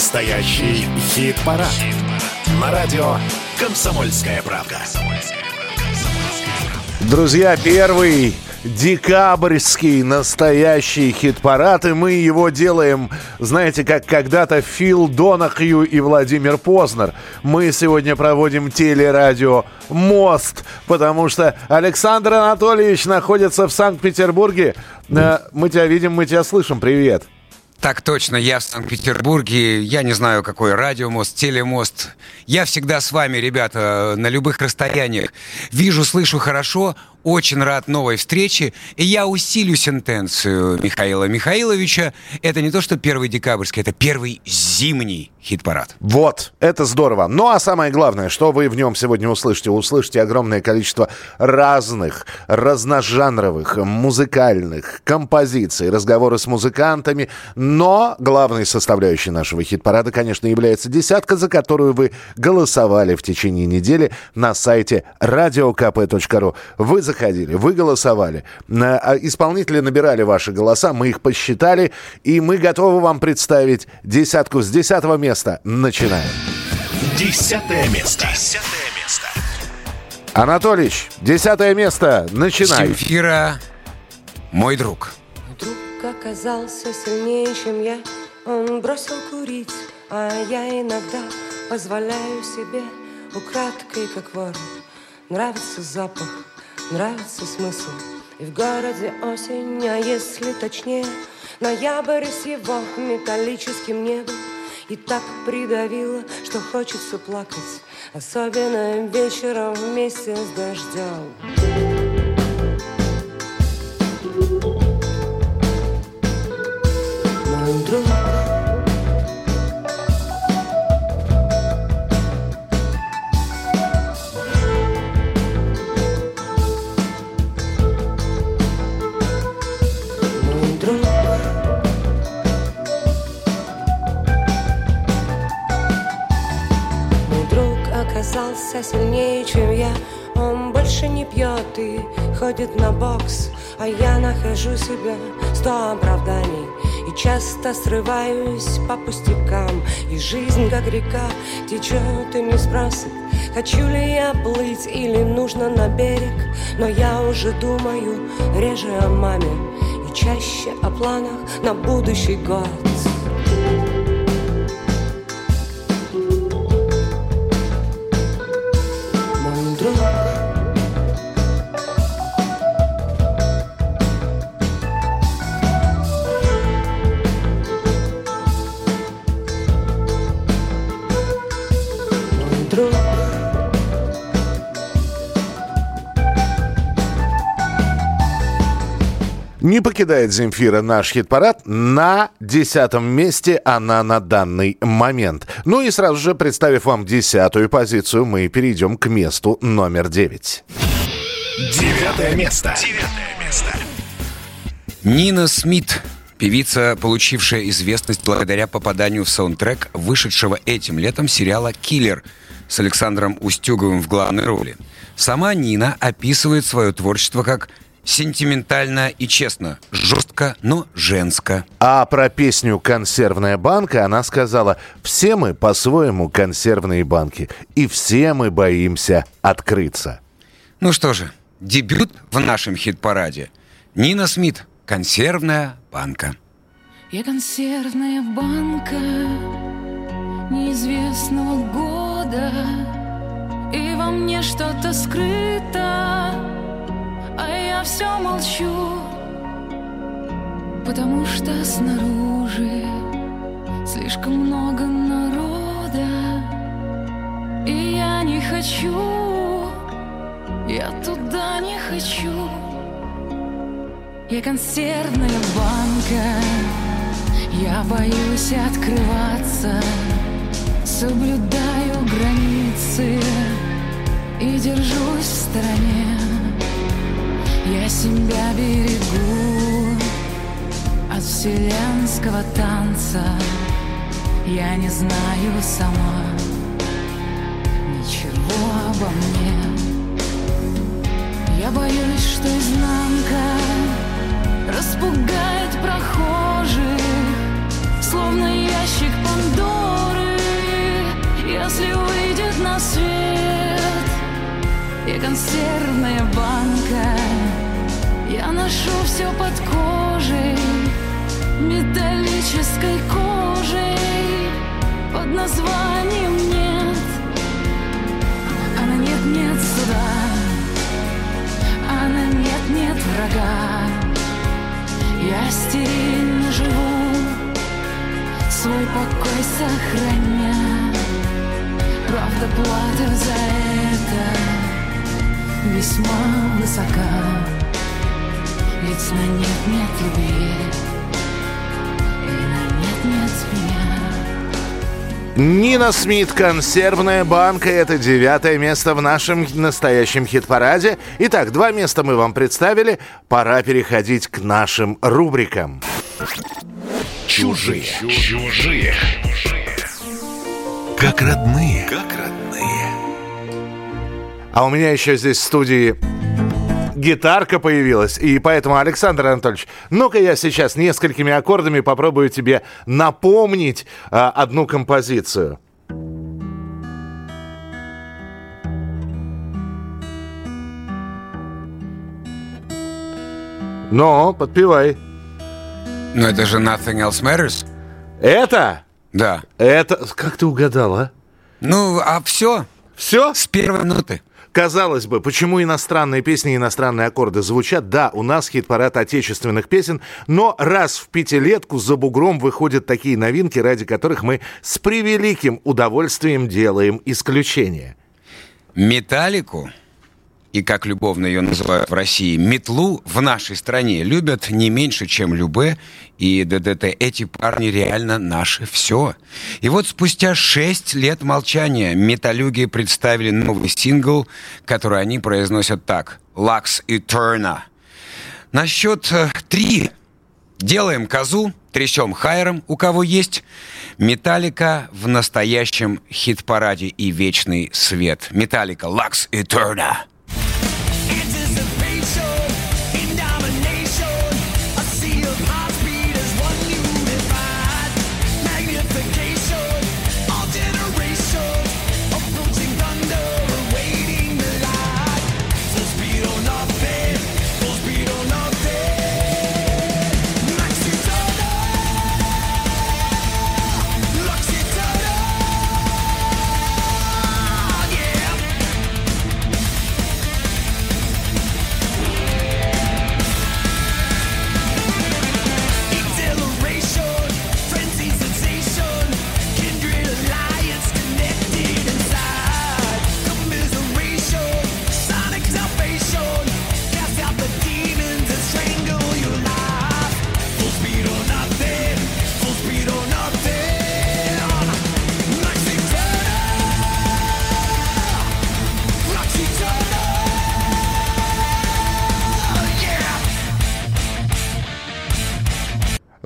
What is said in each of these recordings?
Настоящий хит-парад. Хит На радио «Комсомольская правда». Друзья, первый декабрьский настоящий хит-парад, и мы его делаем, знаете, как когда-то Фил Донахью и Владимир Познер. Мы сегодня проводим телерадио «Мост», потому что Александр Анатольевич находится в Санкт-Петербурге. Э, мы тебя видим, мы тебя слышим. Привет. Так точно, я в Санкт-Петербурге, я не знаю, какой радиомост, телемост. Я всегда с вами, ребята, на любых расстояниях. Вижу, слышу хорошо, очень рад новой встрече, и я усилю сентенцию Михаила Михайловича. Это не то, что первый декабрьский, это первый зимний хит-парад. Вот, это здорово. Ну а самое главное, что вы в нем сегодня услышите? Услышите огромное количество разных, разножанровых, музыкальных композиций, разговоры с музыкантами. Но главной составляющей нашего хит-парада, конечно, является десятка, за которую вы голосовали в течение недели на сайте radiokp.ru. Вы заходили, вы голосовали. А исполнители набирали ваши голоса, мы их посчитали, и мы готовы вам представить десятку с десятого места. Начинаем. Десятое место. Десятое место. Анатолич, десятое место. Начинай. Земфира, мой друг. Друг оказался сильнее, чем я. Он бросил курить, а я иногда позволяю себе украдкой, как вор. Нравится запах нравится смысл. И в городе осень, а если точнее Ноябрь с его металлическим небом. И так придавило, что хочется плакать Особенно вечером вместе с дождем. Мой друг оказался сильнее, чем я. Он больше не пьет и ходит на бокс А я нахожу себя сто оправданий. И часто срываюсь по пустякам И жизнь, как река, течет и не спросит Хочу ли я плыть или нужно на берег. Но я уже думаю реже о маме И чаще о планах на будущий год Не покидает Земфира наш хит-парад. На десятом месте она на данный момент. Ну и сразу же, представив вам десятую позицию, мы перейдем к месту номер девять. Девятое место. Девятое место. Нина Смит. Певица, получившая известность благодаря попаданию в саундтрек вышедшего этим летом сериала «Киллер» с Александром Устюговым в главной роли. Сама Нина описывает свое творчество как Сентиментально и честно, жестко, но женско. А про песню «Консервная банка» она сказала «Все мы по-своему консервные банки, и все мы боимся открыться». Ну что же, дебют в нашем хит-параде. Нина Смит «Консервная банка». Я консервная банка неизвестного года, и во мне что-то скрыто а я все молчу, потому что снаружи слишком много народа, и я не хочу, я туда не хочу. Я консервная банка, я боюсь открываться, соблюдаю границы и держусь в стороне. Я себя берегу от вселенского танца. Я не знаю сама ничего обо мне. Я боюсь, что изнанка распугает прохожих Словно ящик Пандоры, если выйдет на свет Я консервная банка я ношу все под кожей Металлической кожей. Под названием нет Она нет-нет суда Она нет-нет врага. Я стерильно живу. Свой покой сохраня. Правда плата за это Весьма высока Ведь на нет-нет любви И на нет-нет меня Нина Смит, консервная банка. Это девятое место в нашем настоящем хит-параде. Итак, два места мы вам представили. Пора переходить к нашим рубрикам. Чужие. Чужие. Как родные. Как родные. А у меня еще здесь в студии гитарка появилась. И поэтому, Александр Анатольевич, ну-ка я сейчас несколькими аккордами попробую тебе напомнить а, одну композицию. Ну, подпевай. Но это же Nothing Else Matters. Это? Да. Это... Как ты угадал, а? Ну, а все Все? с первой минуты. Казалось бы, почему иностранные песни и иностранные аккорды звучат? Да, у нас хит-парад отечественных песен, но раз в пятилетку за бугром выходят такие новинки, ради которых мы с превеликим удовольствием делаем исключение. Металлику, и как любовно ее называют в России, метлу в нашей стране любят не меньше, чем Любе и ДДТ. Эти парни реально наше все. И вот спустя шесть лет молчания металюги представили новый сингл, который они произносят так. «Lux Eterna». На счет э, три делаем козу, трясем хайром, у кого есть. Металлика в настоящем хит-параде и вечный свет. Металлика «Lux Eterna».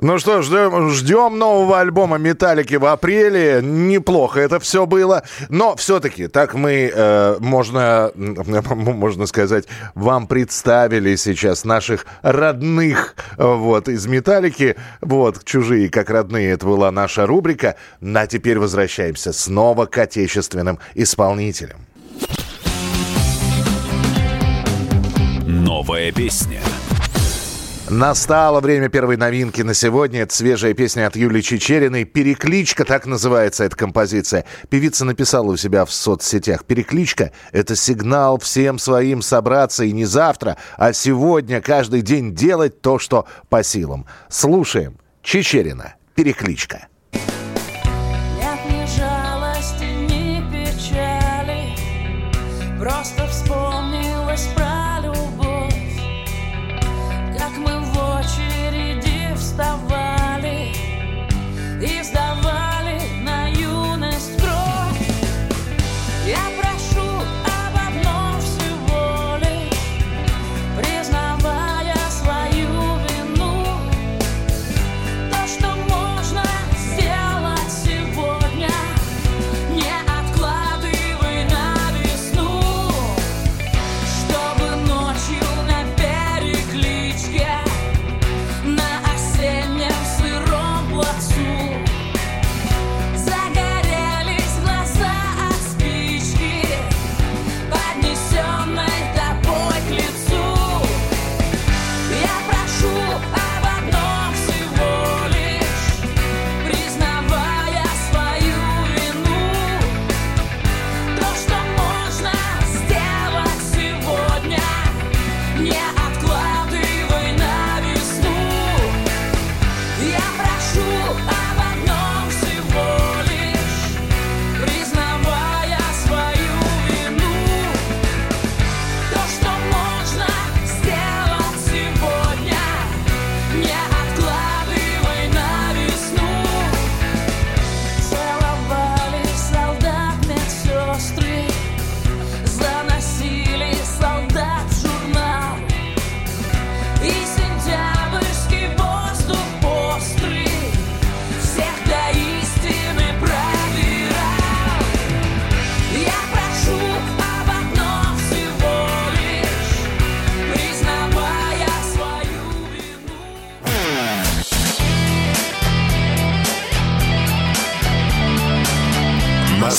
Ну что, ждем, ждем нового альбома Металлики в апреле. Неплохо это все было. Но все-таки, так мы, э, можно, можно сказать, вам представили сейчас наших родных вот, из Металлики. Вот, чужие как родные, это была наша рубрика. На теперь возвращаемся снова к отечественным исполнителям. Новая песня. Настало время первой новинки на сегодня. Это свежая песня от Юлии Чечериной. «Перекличка», так называется эта композиция. Певица написала у себя в соцсетях. «Перекличка – это сигнал всем своим собраться и не завтра, а сегодня каждый день делать то, что по силам». Слушаем. Чечерина. «Перекличка».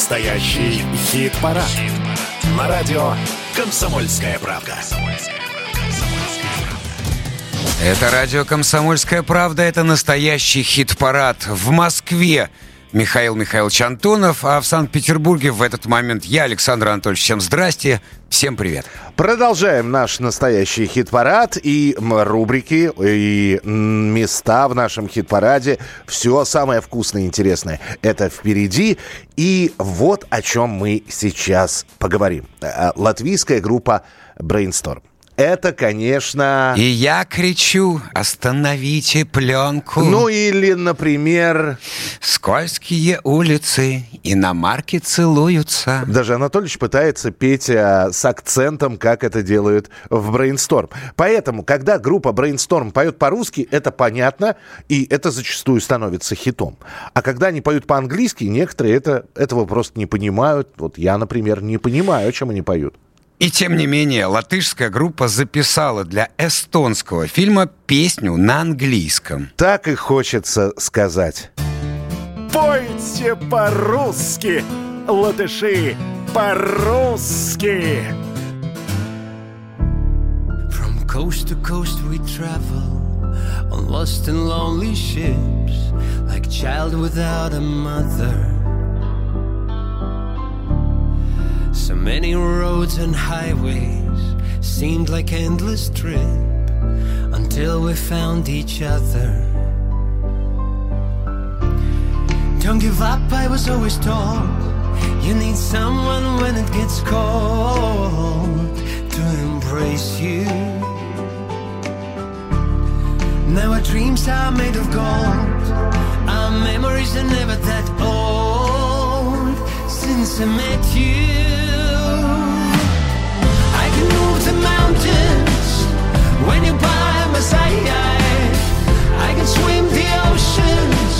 Настоящий хит-парад. На радио «Комсомольская правда». Это радио «Комсомольская правда», это настоящий хит-парад. В Москве Михаил Михайлович Антонов, а в Санкт-Петербурге в этот момент я, Александр Анатольевич. Всем здрасте, всем привет. Продолжаем наш настоящий хит-парад и рубрики, и места в нашем хит-параде. Все самое вкусное и интересное. Это впереди. И вот о чем мы сейчас поговорим. Э, Латвийская группа Brainstorm. Это, конечно... И я кричу, остановите пленку. Ну или, например, Скользкие улицы, иномарки целуются. даже Анатольевич пытается петь а, с акцентом, как это делают в Brainstorm. Поэтому, когда группа Brainstorm поет по-русски, это понятно, и это зачастую становится хитом. А когда они поют по-английски, некоторые это, этого просто не понимают. Вот я, например, не понимаю, о чем они поют. И тем не менее, латышская группа записала для эстонского фильма песню на английском. Так и хочется сказать. Пойте по-русски, латыши, по-русски. From coast to coast we travel on lost and lonely ships, like child without a mother. So many roads and highways seemed like endless trip until we found each other. Don't give up, I was always told. You need someone when it gets cold to embrace you. Now our dreams are made of gold. Our memories are never that old since I met you. I can move the mountains when you're by my side. I can swim the oceans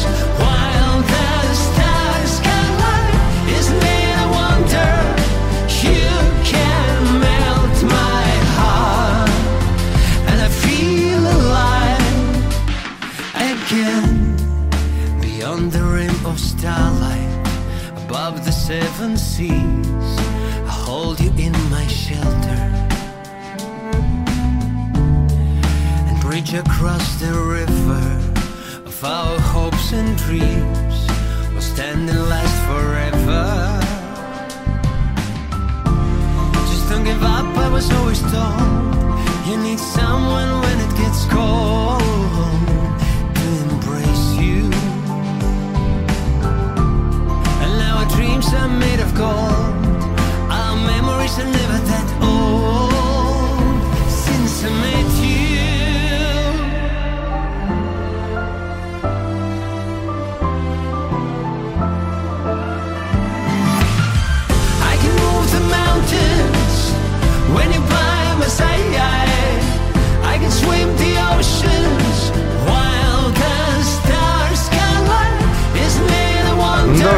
seven seas, I hold you in my shelter. and bridge across the river of our hopes and dreams We'll stand and last forever. Just don't give up, I was always told. You need someone when it gets cold gold. Our memories are never that old since I met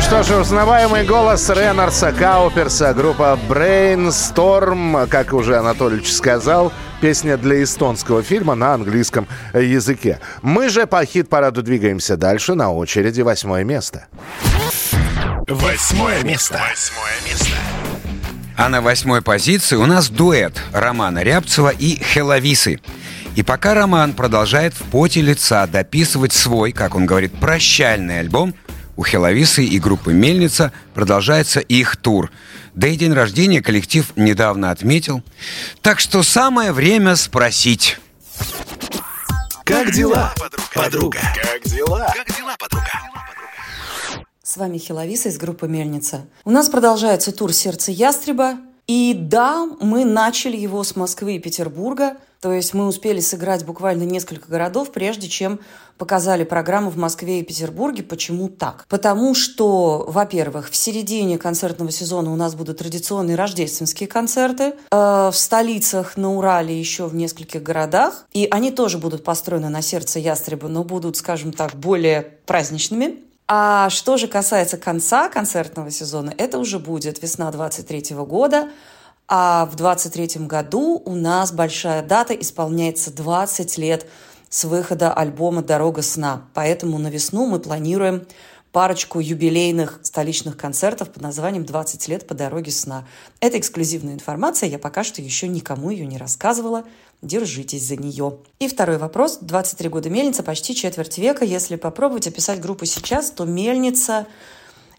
что ж, узнаваемый голос Ренарса Кауперса, группа Brainstorm, как уже Анатольевич сказал, песня для эстонского фильма на английском языке. Мы же по хит-параду двигаемся дальше, на очереди восьмое место. Восьмое место. Восьмое место. А на восьмой позиции у нас дуэт Романа Рябцева и Хеловисы. И пока Роман продолжает в поте лица дописывать свой, как он говорит, прощальный альбом, у Хеловисы и группы «Мельница» продолжается их тур. Да и день рождения коллектив недавно отметил. Так что самое время спросить. Как дела, подруга? Как дела? Как дела, подруга? С вами Хиловиса из группы «Мельница». У нас продолжается тур «Сердце ястреба». И да, мы начали его с Москвы и Петербурга. То есть мы успели сыграть буквально несколько городов, прежде чем показали программу в Москве и Петербурге. Почему так? Потому что, во-первых, в середине концертного сезона у нас будут традиционные рождественские концерты. Э, в столицах на Урале еще в нескольких городах. И они тоже будут построены на сердце ястреба, но будут, скажем так, более праздничными. А что же касается конца концертного сезона, это уже будет весна 23 года, а в 23 году у нас большая дата, исполняется 20 лет с выхода альбома «Дорога сна». Поэтому на весну мы планируем парочку юбилейных столичных концертов под названием «20 лет по дороге сна». Это эксклюзивная информация, я пока что еще никому ее не рассказывала. Держитесь за нее. И второй вопрос. 23 года мельница, почти четверть века. Если попробовать описать группу сейчас, то мельница –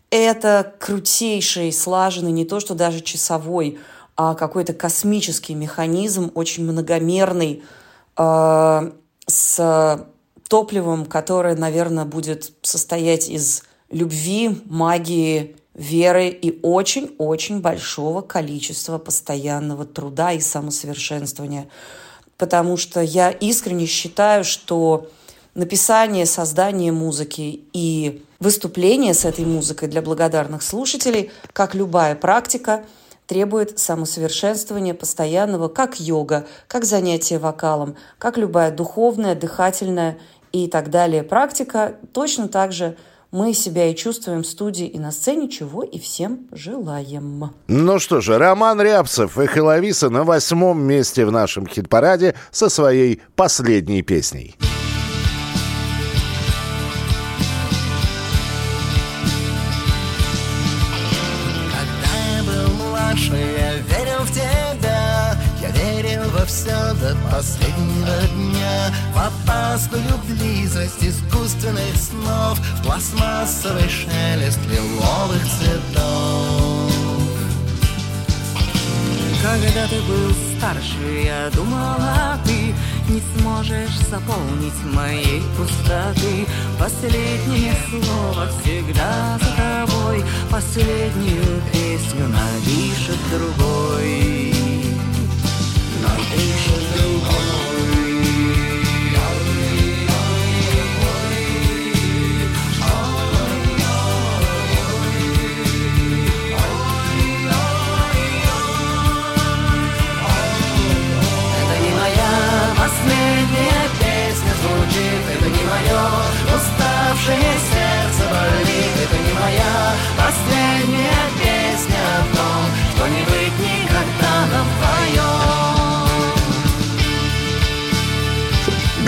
это крутейший, слаженный, не то что даже часовой, а какой-то космический механизм, очень многомерный, э, с топливом, которое, наверное, будет состоять из любви, магии, веры и очень-очень большого количества постоянного труда и самосовершенствования. Потому что я искренне считаю, что написание, создание музыки и выступление с этой музыкой для благодарных слушателей, как любая практика, требует самосовершенствования постоянного, как йога, как занятие вокалом, как любая духовная, дыхательная и так далее практика, точно так же мы себя и чувствуем в студии и на сцене, чего и всем желаем. Ну что же, Роман Рябцев и Хеловиса на восьмом месте в нашем хит-параде со своей последней песней. Последнего дня В опасную близость искусственных снов В пластмассовый шелест лиловых цветов Когда ты был старше, я думала, ты не сможешь заполнить моей пустоты. Последнее слово всегда за тобой, последнюю песню напишет другой. Мое уставшее сердце болит Это не моя последняя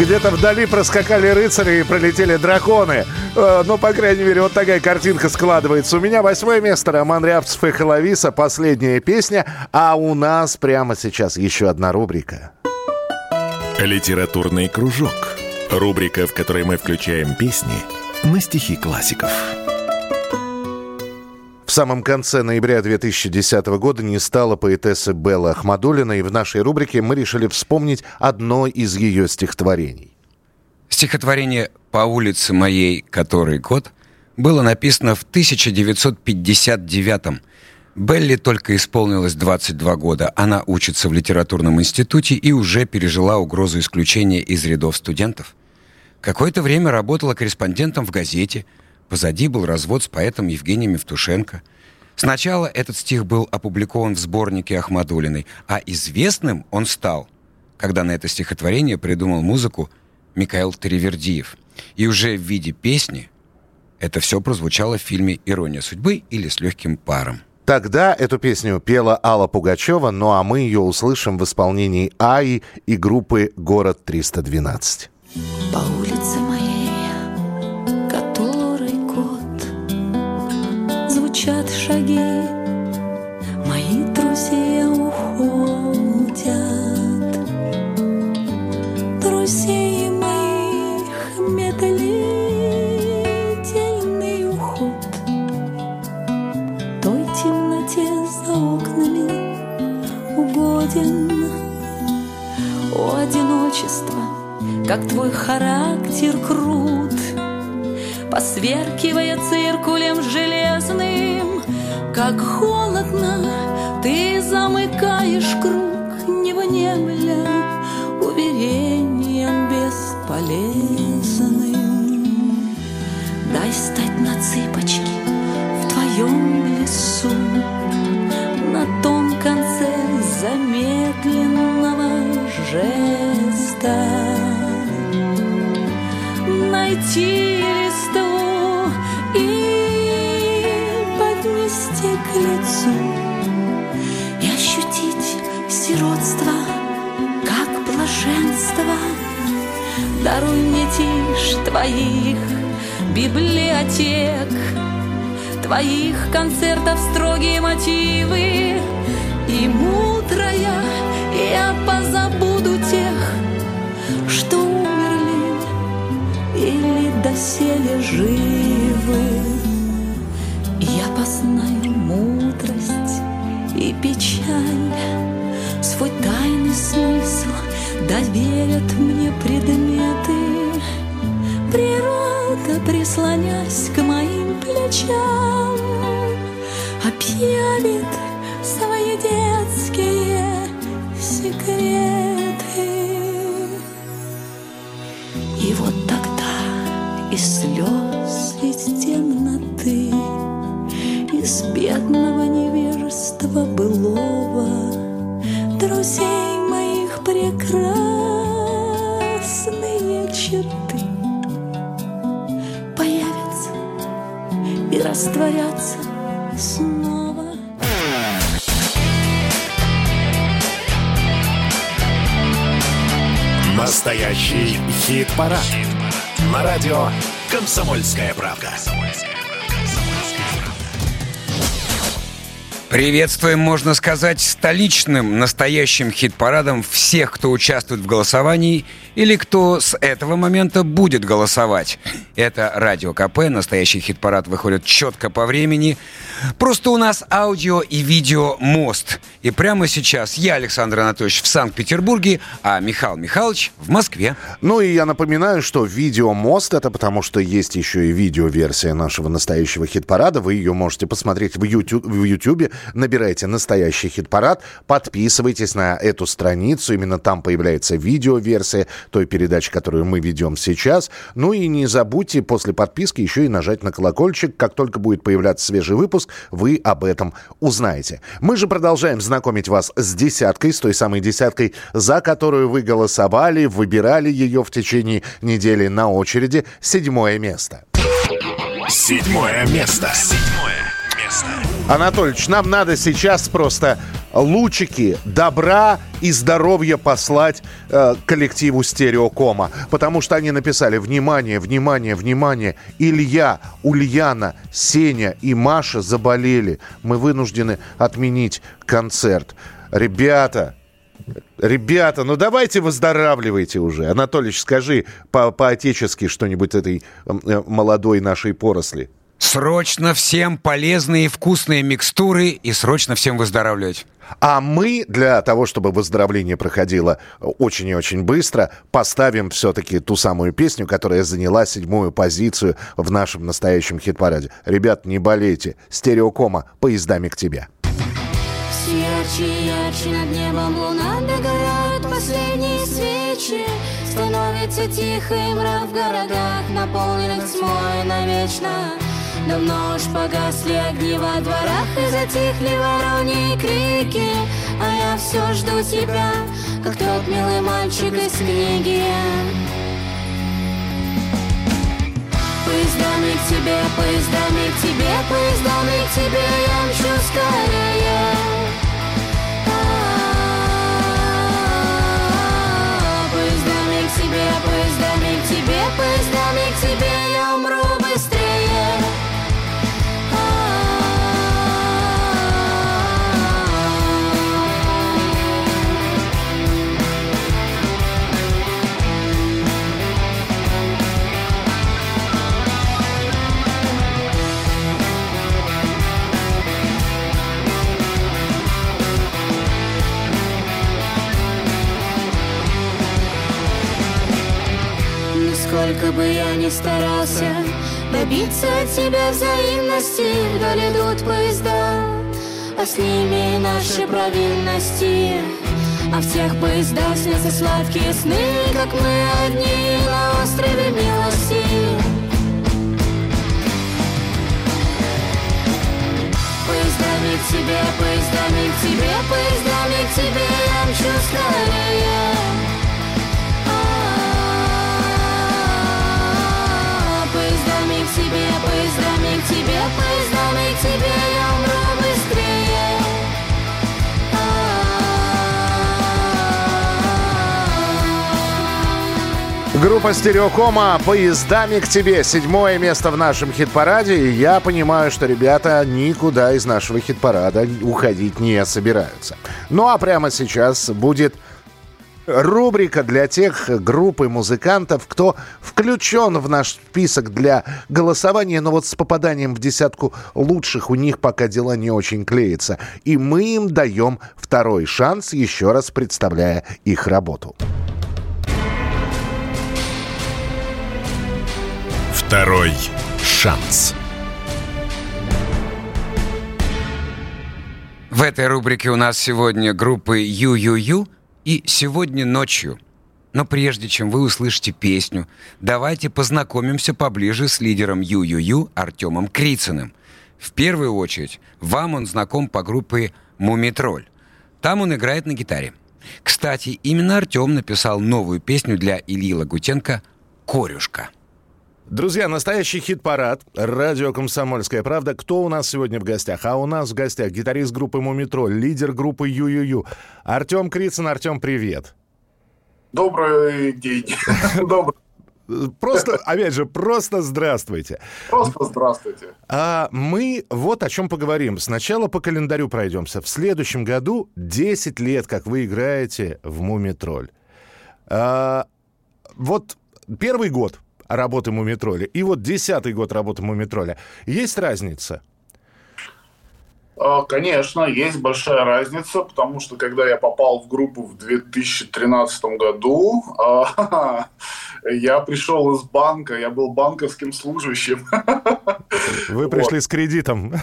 Где-то вдали проскакали рыцари и пролетели драконы. Э, Ну, по крайней мере, вот такая картинка складывается. У меня восьмое место. Роман Рябцев и Хеловиса. Последняя песня. А у нас прямо сейчас еще одна рубрика. Литературный кружок. Рубрика, в которой мы включаем песни на стихи классиков. В самом конце ноября 2010 года не стало поэтессы Беллы Ахмадулиной, и в нашей рубрике мы решили вспомнить одно из ее стихотворений. Стихотворение «По улице моей, который год» было написано в 1959-м. Белли только исполнилось 22 года. Она учится в литературном институте и уже пережила угрозу исключения из рядов студентов. Какое-то время работала корреспондентом в газете. Позади был развод с поэтом Евгением Евтушенко. Сначала этот стих был опубликован в сборнике Ахмадулиной, а известным он стал, когда на это стихотворение придумал музыку Михаил Теревердиев. И уже в виде песни это все прозвучало в фильме «Ирония судьбы» или «С легким паром». Тогда эту песню пела Алла Пугачева, ну а мы ее услышим в исполнении АИ и группы «Город 312». По улице Звучат шаги, мои друзья уходят. Друзей моих медлительный уход. Той темноте за окнами угоден. О, одиночество, как твой характер крут Посверкивая циркулем железным. Как холодно ты замыкаешь круг Не внемля уверением бесполезным. Дай стать на цыпочки в твоем лесу. На том конце замедленного жеста. Найти блаженство Даруй мне тишь твоих библиотек, Твоих концертов строгие мотивы И мудрая я позабуду тех, Что умерли или доселе живы. Я познаю мудрость и печаль, Свой тайный смысл доверят мне предметы. Природа, прислонясь к моим плечам, Объявит свои детские секреты. И вот тогда из слез, из темноты, Из бедного невежества былого Друзей и растворятся снова. Настоящий хит-парад. На радио «Комсомольская правда». Приветствуем, можно сказать, столичным настоящим хит-парадом всех, кто участвует в голосовании или кто с этого момента будет голосовать. Это Радио КП, настоящий хит-парад выходит четко по времени. Просто у нас аудио и видео мост. И прямо сейчас я, Александр Анатольевич, в Санкт-Петербурге, а Михаил Михайлович в Москве. Ну и я напоминаю, что видео мост это потому, что есть еще и видеоверсия нашего настоящего хит-парада. Вы ее можете посмотреть в YouTube, в YouTube. Набирайте настоящий хит-парад, подписывайтесь на эту страницу. Именно там появляется видеоверсия той передачи, которую мы ведем сейчас. Ну и не забудьте после подписки еще и нажать на колокольчик. Как только будет появляться свежий выпуск, вы об этом узнаете. Мы же продолжаем знакомить вас с десяткой, с той самой десяткой, за которую вы голосовали, выбирали ее в течение недели на очереди. Седьмое место. Седьмое место. Седьмое место. Анатольевич, нам надо сейчас просто лучики добра и здоровья послать э, коллективу Стереокома. Потому что они написали «Внимание, внимание, внимание! Илья, Ульяна, Сеня и Маша заболели. Мы вынуждены отменить концерт». Ребята, Ребята, ну давайте выздоравливайте уже. Анатольевич, скажи по- по-отечески что-нибудь этой э, молодой нашей поросли. Срочно всем полезные и вкусные микстуры и срочно всем выздоравливать. А мы для того, чтобы выздоровление проходило очень и очень быстро, поставим все-таки ту самую песню, которая заняла седьмую позицию в нашем настоящем хит-параде. Ребят, не болейте. Стереокома «Поездами к тебе». Все ярче ярче над небом луна Догорают последние свечи Становится тихо и мрак в городах Наполненных тьмой навечно Давно уж погасли огни во дворах И затихли вороньи крики А я все жду тебя Как тот милый мальчик из книги Поездами к тебе, поездами к тебе, поездами к тебе я мчу скорее. Ни старался Добиться от тебя взаимности. Вдаль идут поезда А с ними наши провинности. А в тех поездах снятся сладкие сны Как мы одни на острове милости. Поездами к тебе, поездами к тебе, поездами к тебе я мчу скорее. Поездами к тебе, поездами к тебе, поездами к тебе я умру быстрее. Группа «Стереокома» «Поездами к тебе». Седьмое место в нашем хит-параде. И я понимаю, что ребята никуда из нашего хит-парада уходить не собираются. Ну а прямо сейчас будет рубрика для тех групп и музыкантов, кто включен в наш список для голосования, но вот с попаданием в десятку лучших у них пока дела не очень клеятся. И мы им даем второй шанс, еще раз представляя их работу. Второй шанс. В этой рубрике у нас сегодня группы Ю-Ю-Ю и «Сегодня ночью». Но прежде чем вы услышите песню, давайте познакомимся поближе с лидером Ю-Ю-Ю Артемом Крицыным. В первую очередь, вам он знаком по группе «Мумитроль». Там он играет на гитаре. Кстати, именно Артем написал новую песню для Ильи Лагутенко «Корюшка». Друзья, настоящий хит-парад. Радио «Комсомольская правда». Кто у нас сегодня в гостях? А у нас в гостях гитарист группы «Мумитроль», лидер группы «Ю-Ю-Ю». Артем Крицын. Артем, привет. Добрый день. Добрый. Просто, опять же, просто здравствуйте. Просто здравствуйте. А мы вот о чем поговорим. Сначала по календарю пройдемся. В следующем году 10 лет, как вы играете в «Мумитроль». А, вот первый год работы Мумитроля и вот десятый год работы Мумитроля. Есть разница? А, Конечно, есть большая разница, потому что когда я попал в группу в 2013 году, а, я пришел из банка, я был банковским служащим. Вы пришли с кредитом.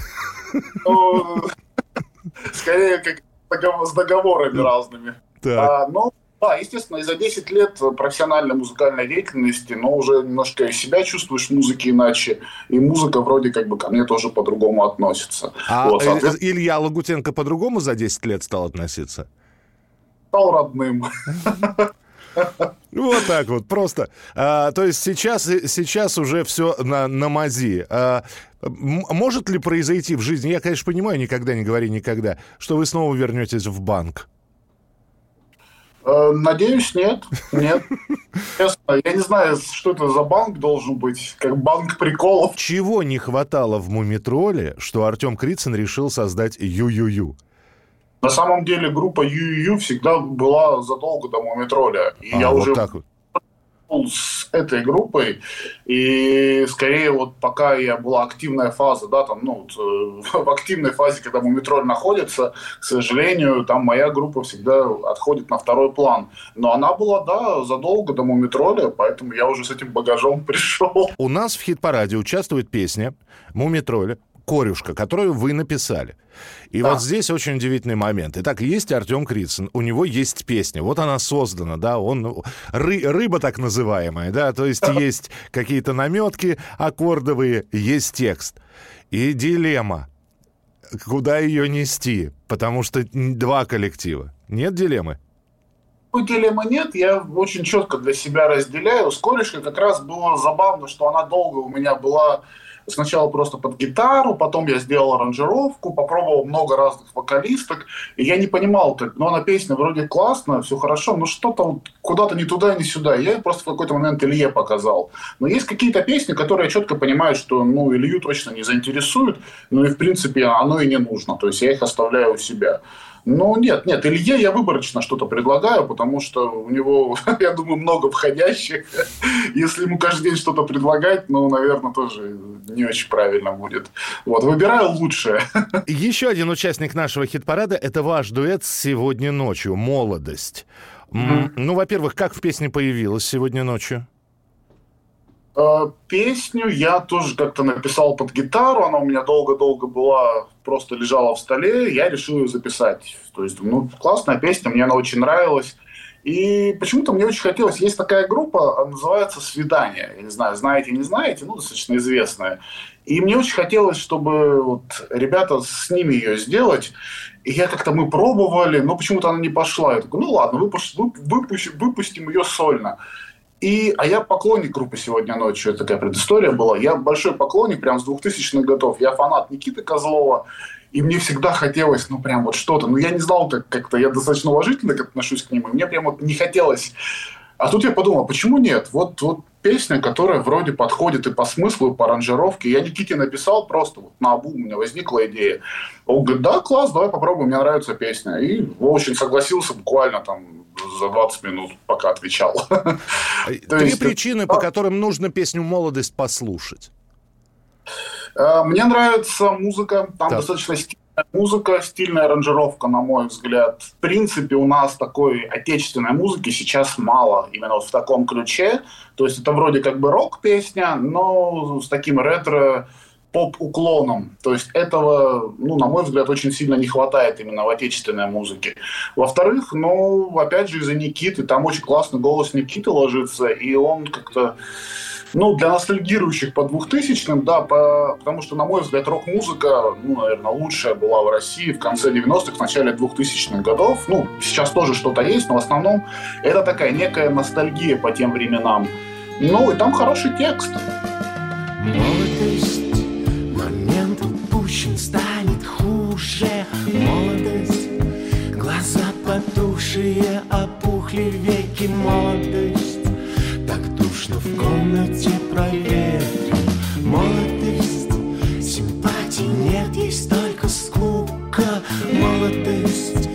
Ну, Скорее, как с договорами разными. Так. А, Ну, да, естественно, и за 10 лет профессиональной музыкальной деятельности, но уже немножко и себя чувствуешь в музыке иначе, и музыка вроде как бы ко мне тоже по-другому относится. А Вот, соответственно, Илья Лагутенко по-другому за 10 лет стал относиться? стал родным. Вот так вот, просто. А, то есть сейчас, сейчас уже все на, на мази. А, может ли произойти в жизни, я, конечно, понимаю, никогда не говори никогда, что вы снова вернетесь в банк? Э, Надеюсь, нет. Нет. Честно, я не знаю, что это за банк должен быть. Как банк приколов. Чего не хватало в Мумитроле, что Артем Крицын решил создать Ю-Ю-Ю? На самом деле группа ЮЮ всегда была задолго до Мумитроля. И А, я вот уже так вот. С этой группой, и скорее вот пока я была активная фаза, да, там, ну, вот, э, в активной фазе, когда Мумитроль находится, к сожалению, там моя группа всегда отходит на второй план. Но она была, да, задолго до Мумитроля, поэтому я уже с этим багажом пришел. У нас в хит-параде участвует песня Мумитроля «Корюшка», которую вы написали. И Да. вот здесь очень удивительный момент. Итак, есть Артем Крицын, у него есть песня, вот она создана, да, он ну, ры- рыба так называемая, да, то есть есть какие-то наметки аккордовые, есть текст. И дилемма, куда ее нести, потому что два коллектива. Нет дилеммы? Такой дилеммы нет, я очень четко для себя разделяю. С корешкой как раз было забавно, что она долго у меня была сначала просто под гитару, потом я сделал аранжировку, попробовал много разных вокалисток, и я не понимал, так, ну она песня вроде классная, все хорошо, но что-то вот куда-то не туда, не сюда. Я просто в какой-то момент Илье показал. Но есть какие-то песни, которые я четко понимаю, что ну Илью точно не заинтересуют, ну и в принципе оно и не нужно, то есть я их оставляю у себя. Ну, нет, нет, Илье я выборочно что-то предлагаю, потому что у него, я думаю, много входящих. Если ему каждый день что-то предлагать, ну, наверное, тоже не очень правильно будет. Вот, выбираю лучшее. Еще один участник нашего хит-парада – это ваш дуэт «Сегодня ночью» «Молодость». М, Ну, во-первых, как в песне появилась сегодня ночью? Э, Песню я тоже как-то написал под гитару, она у меня долго-долго была, просто лежала в столе, я решил ее записать. То есть, ну, классная песня, мне она очень нравилась. И почему-то мне очень хотелось, есть такая группа, она называется «Свидание». Я не знаю, знаете, не знаете, ну, достаточно известная. И мне очень хотелось, чтобы вот ребята с ними ее сделать. И я как-то, мы пробовали, но почему-то она не пошла. Я такой, ну ладно, выпуш- вып- выпустим ее сольно. И, а я поклонник группы «Сегодня ночью», это такая предыстория была. Я большой поклонник, прям с 2000-х годов. Я фанат Никиты Козлова, и мне всегда хотелось, ну, прям вот что-то. Ну, я не знал, как как-то, я достаточно уважительно отношусь к нему, и мне прям вот не хотелось А тут я подумал, почему нет? Вот, вот песня, которая вроде подходит и по смыслу, и по аранжировке. Я Никите написал просто вот на обу, у меня возникла идея. Он говорит, да, класс, давай попробуем, мне нравится песня. И очень согласился буквально там за 20 минут, пока отвечал. Три есть, причины, по которым нужно песню «Молодость» послушать. Э, мне нравится музыка, там так. достаточно музыка, стильная аранжировка, на мой взгляд. В принципе, у нас такой отечественной музыки сейчас мало, именно вот в таком ключе. То есть это вроде как бы рок-песня, но с таким ретро поп-уклоном. То есть этого, ну, на мой взгляд, очень сильно не хватает именно в отечественной музыке. Во-вторых, ну, опять же, из-за Никиты, там очень классный голос Никиты ложится, и он как-то ну, для ностальгирующих по 2000-м, да, по, потому что, на мой взгляд, рок-музыка, ну, наверное, лучшая была в России в конце 90-х, в начале 2000-х годов. Ну, сейчас тоже что-то есть, но в основном это такая некая ностальгия по тем временам. Ну, и там хороший текст. Молодость, потухшие, опухли веки. Молодость, Скучно в комнате проветрим Молодость, симпатии нет, есть только скука. Молодость,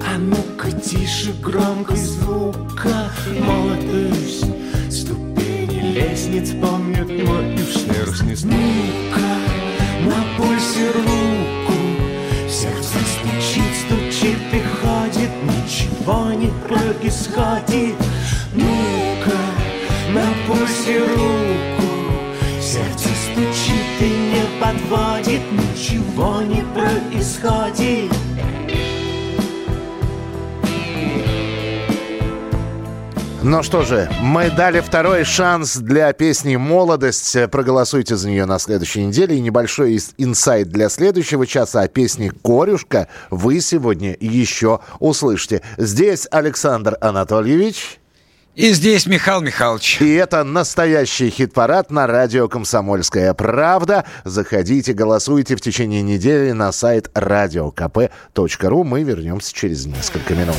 а ну-ка тише громкой звука. Молодость, ступени лестниц помнят мой и уж не Ну-ка, на пульсе руку Сердце Ничего не происходит Ну-ка, на пульсе руку. Сердце стучит и не подводит. Ничего не происходит Ну что же, мы дали второй шанс для песни «Молодость». Проголосуйте за нее на следующей неделе. И небольшой инсайт для следующего часа о песне «Корюшка» вы сегодня еще услышите. Здесь Александр Анатольевич. И здесь Михаил Михайлович. И это настоящий хит-парад на радио «Комсомольская правда». Заходите, голосуйте в течение недели на сайт radiokp.ru. Мы вернемся через несколько минут.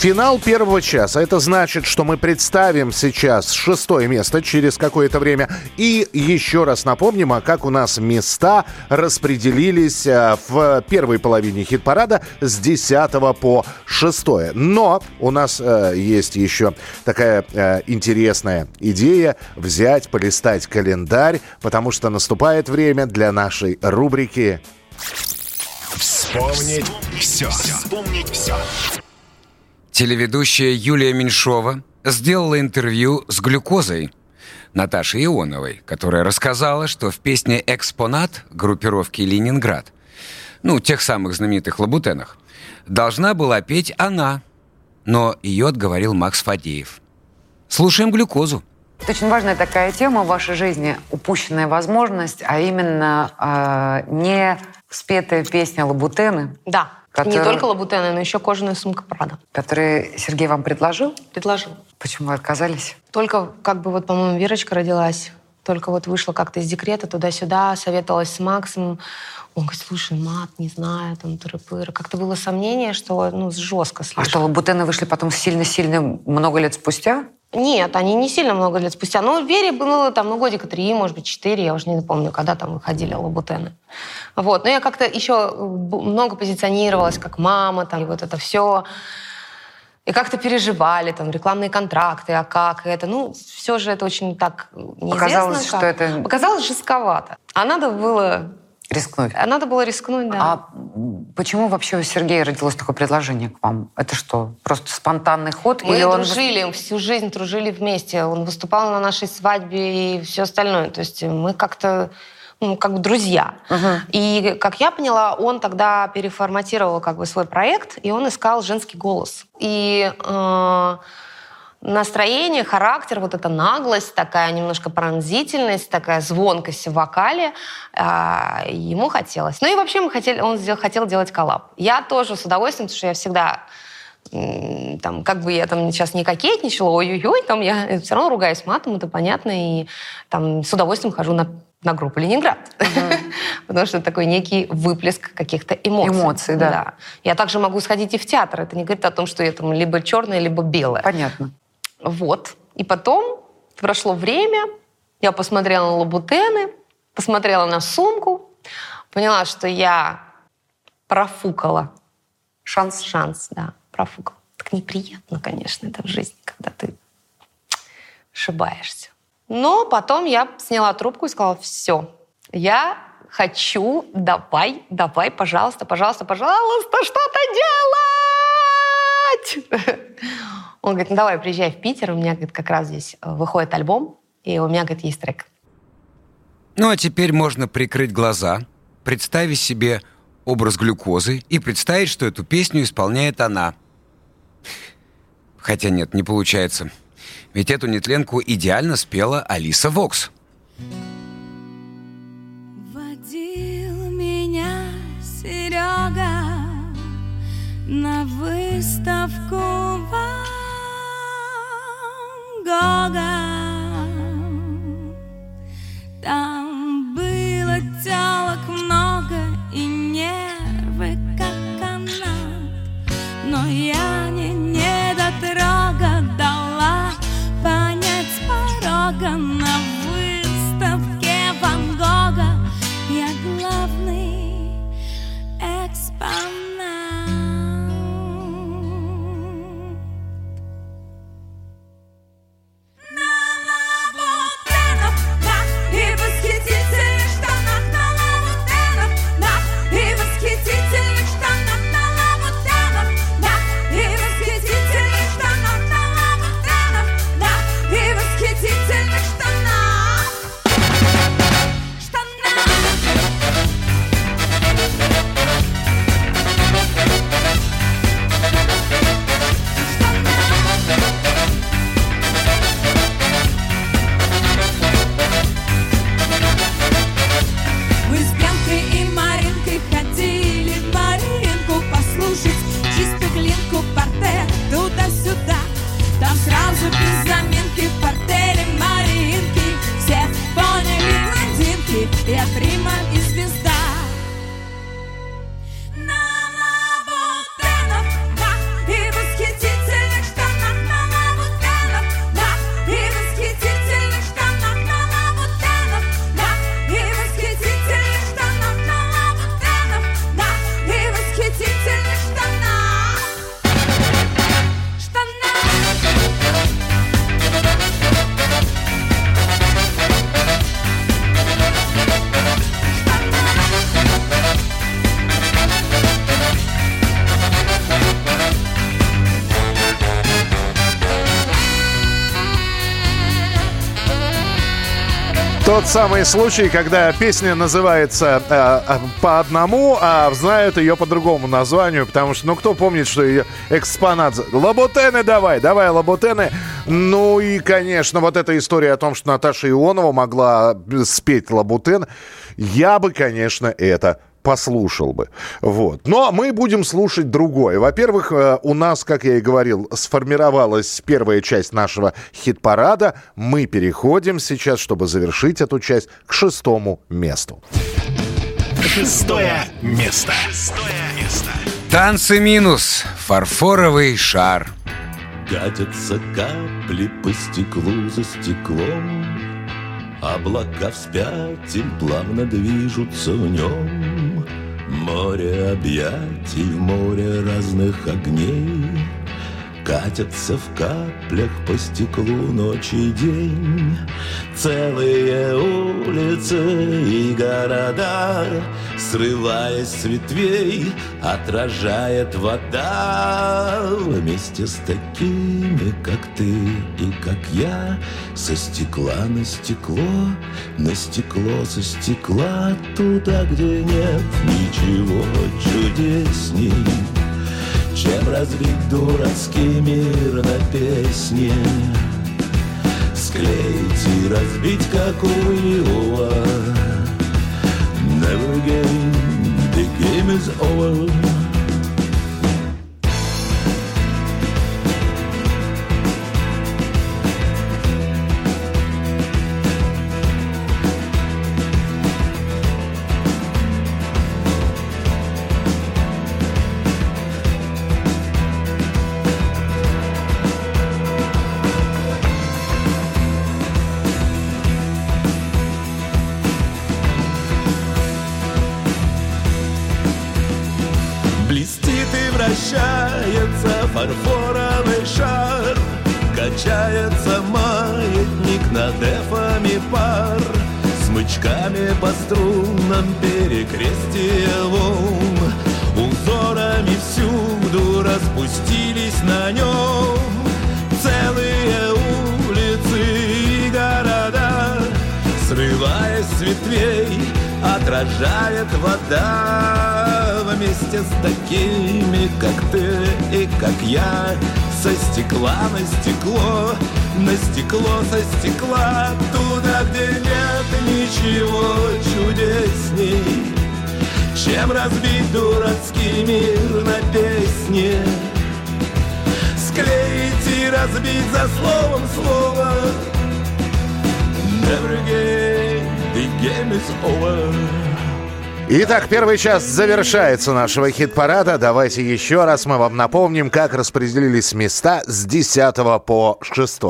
Финал первого часа. Это значит, что мы представим сейчас шестое место через какое-то время. И еще раз напомним, а как у нас места распределились э, в первой половине хит-парада с 10 по 6. Но у нас э, есть еще такая э, интересная идея взять, полистать календарь, потому что наступает время для нашей рубрики Вспомнить все. Вспомнить все. Телеведущая Юлия Меньшова сделала интервью с глюкозой Наташей Ионовой, которая рассказала, что в песне «Экспонат» группировки «Ленинград», ну, тех самых знаменитых лабутенах, должна была петь она, но ее отговорил Макс Фадеев. Слушаем глюкозу. Это очень важная такая тема в вашей жизни, упущенная возможность, а именно э, не спетая песня «Лабутены». Да. Который... Не только лабутены, но еще кожаная сумка Прада. Который Сергей вам предложил? Предложил. Почему вы отказались? Только, как бы, вот, по-моему, Верочка родилась. Только вот вышла как-то из декрета туда-сюда, советовалась с Максом. Он говорит, слушай, мат, не знаю, там, тыры Как-то было сомнение, что, ну, жестко слишком. А что, лабутены вышли потом сильно-сильно много лет спустя? Нет, они не сильно много лет спустя. Ну, Вере было там, ну, годика три, может быть, четыре, я уже не помню, когда там выходили лабутены. Вот. Но я как-то еще много позиционировалась как мама, там, и вот это все. И как-то переживали, там, рекламные контракты, а как это. Ну, все же это очень так неизвестно. Показалось, как. что это... Показалось жестковато. А надо было Рискнуть. А надо было рискнуть, да. А почему вообще у Сергея родилось такое предложение к вам? Это что, просто спонтанный ход? Мы или дружили, он... всю жизнь дружили вместе. Он выступал на нашей свадьбе и все остальное. То есть мы как-то ну, как бы друзья. Uh-huh. И, как я поняла, он тогда переформатировал как бы свой проект, и он искал женский голос. И э, настроение, характер, вот эта наглость, такая немножко пронзительность, такая звонкость в вокале, э, ему хотелось. Ну и вообще мы хотели, он хотел делать коллаб. Я тоже с удовольствием, потому что я всегда там, как бы я там сейчас не кокетничала, ой-ой-ой, там я все равно ругаюсь матом, это понятно, и там с удовольствием хожу на, на группу «Ленинград». Потому что это такой некий выплеск каких-то эмоций. Эмоций, да. Я также могу сходить и в театр. Это не говорит о том, что я там либо черная, либо белая. Понятно. Вот. И потом прошло время, я посмотрела на лабутены, посмотрела на сумку, поняла, что я профукала. Шанс? Шанс, да, профукала. Так неприятно, конечно, это в жизни, когда ты ошибаешься. Но потом я сняла трубку и сказала, все, я хочу, давай, давай, пожалуйста, пожалуйста, пожалуйста, что-то делать! Он говорит, ну давай, приезжай в Питер, у меня, говорит, как раз здесь э, выходит альбом, и у меня, говорит, есть трек. Ну а теперь можно прикрыть глаза, представить себе образ глюкозы и представить, что эту песню исполняет она. Хотя нет, не получается. Ведь эту нетленку идеально спела Алиса Вокс. Водил на выставку Ван Гога. Там было телок много и нервы как канат, но я не недотрога дала понять с порога на выставке Ван Гога я главный экспонат. Тот самый случай, когда песня называется э, э, по одному, а знают ее по другому названию, потому что, ну, кто помнит, что ее экспонат... Лабутены давай, давай, лабутены. Ну и, конечно, вот эта история о том, что Наташа Ионова могла спеть лабутен, я бы, конечно, это послушал бы. Вот. Но мы будем слушать другое. Во-первых, э, у нас, как я и говорил, сформировалась первая часть нашего хит-парада. Мы переходим сейчас, чтобы завершить эту часть, к шестому месту. Шестое место. Шестое место. Танцы минус. Фарфоровый шар. Катятся капли по стеклу за стеклом Облака вспять им плавно движутся в нем. Море объятий, море разных огней Катятся в каплях по стеклу ночь и день. Целые улицы и города Срываясь с ветвей, отражает вода. Вместе с такими, как ты и как я Со стекла на стекло, на стекло со стекла Туда, где нет ничего чудесней чем разбить дурацкий мир на песне. Склеить и разбить, как у Иова Never again, the game is over струнам перекрестие волн Узорами всюду распустились на нем. Целые улицы и города Срываясь с ветвей, отражает вода Вместе с такими, как ты и как я. Со стекла на стекло, на стекло со стекла Туда, где нет ничего чудесней. Чем разбить дурацкий мир на песне? Склеить и разбить за словом слово. Never again, the game is over Итак, первый час завершается нашего хит-парада. Давайте еще раз мы вам напомним, как распределились места с 10 по 6.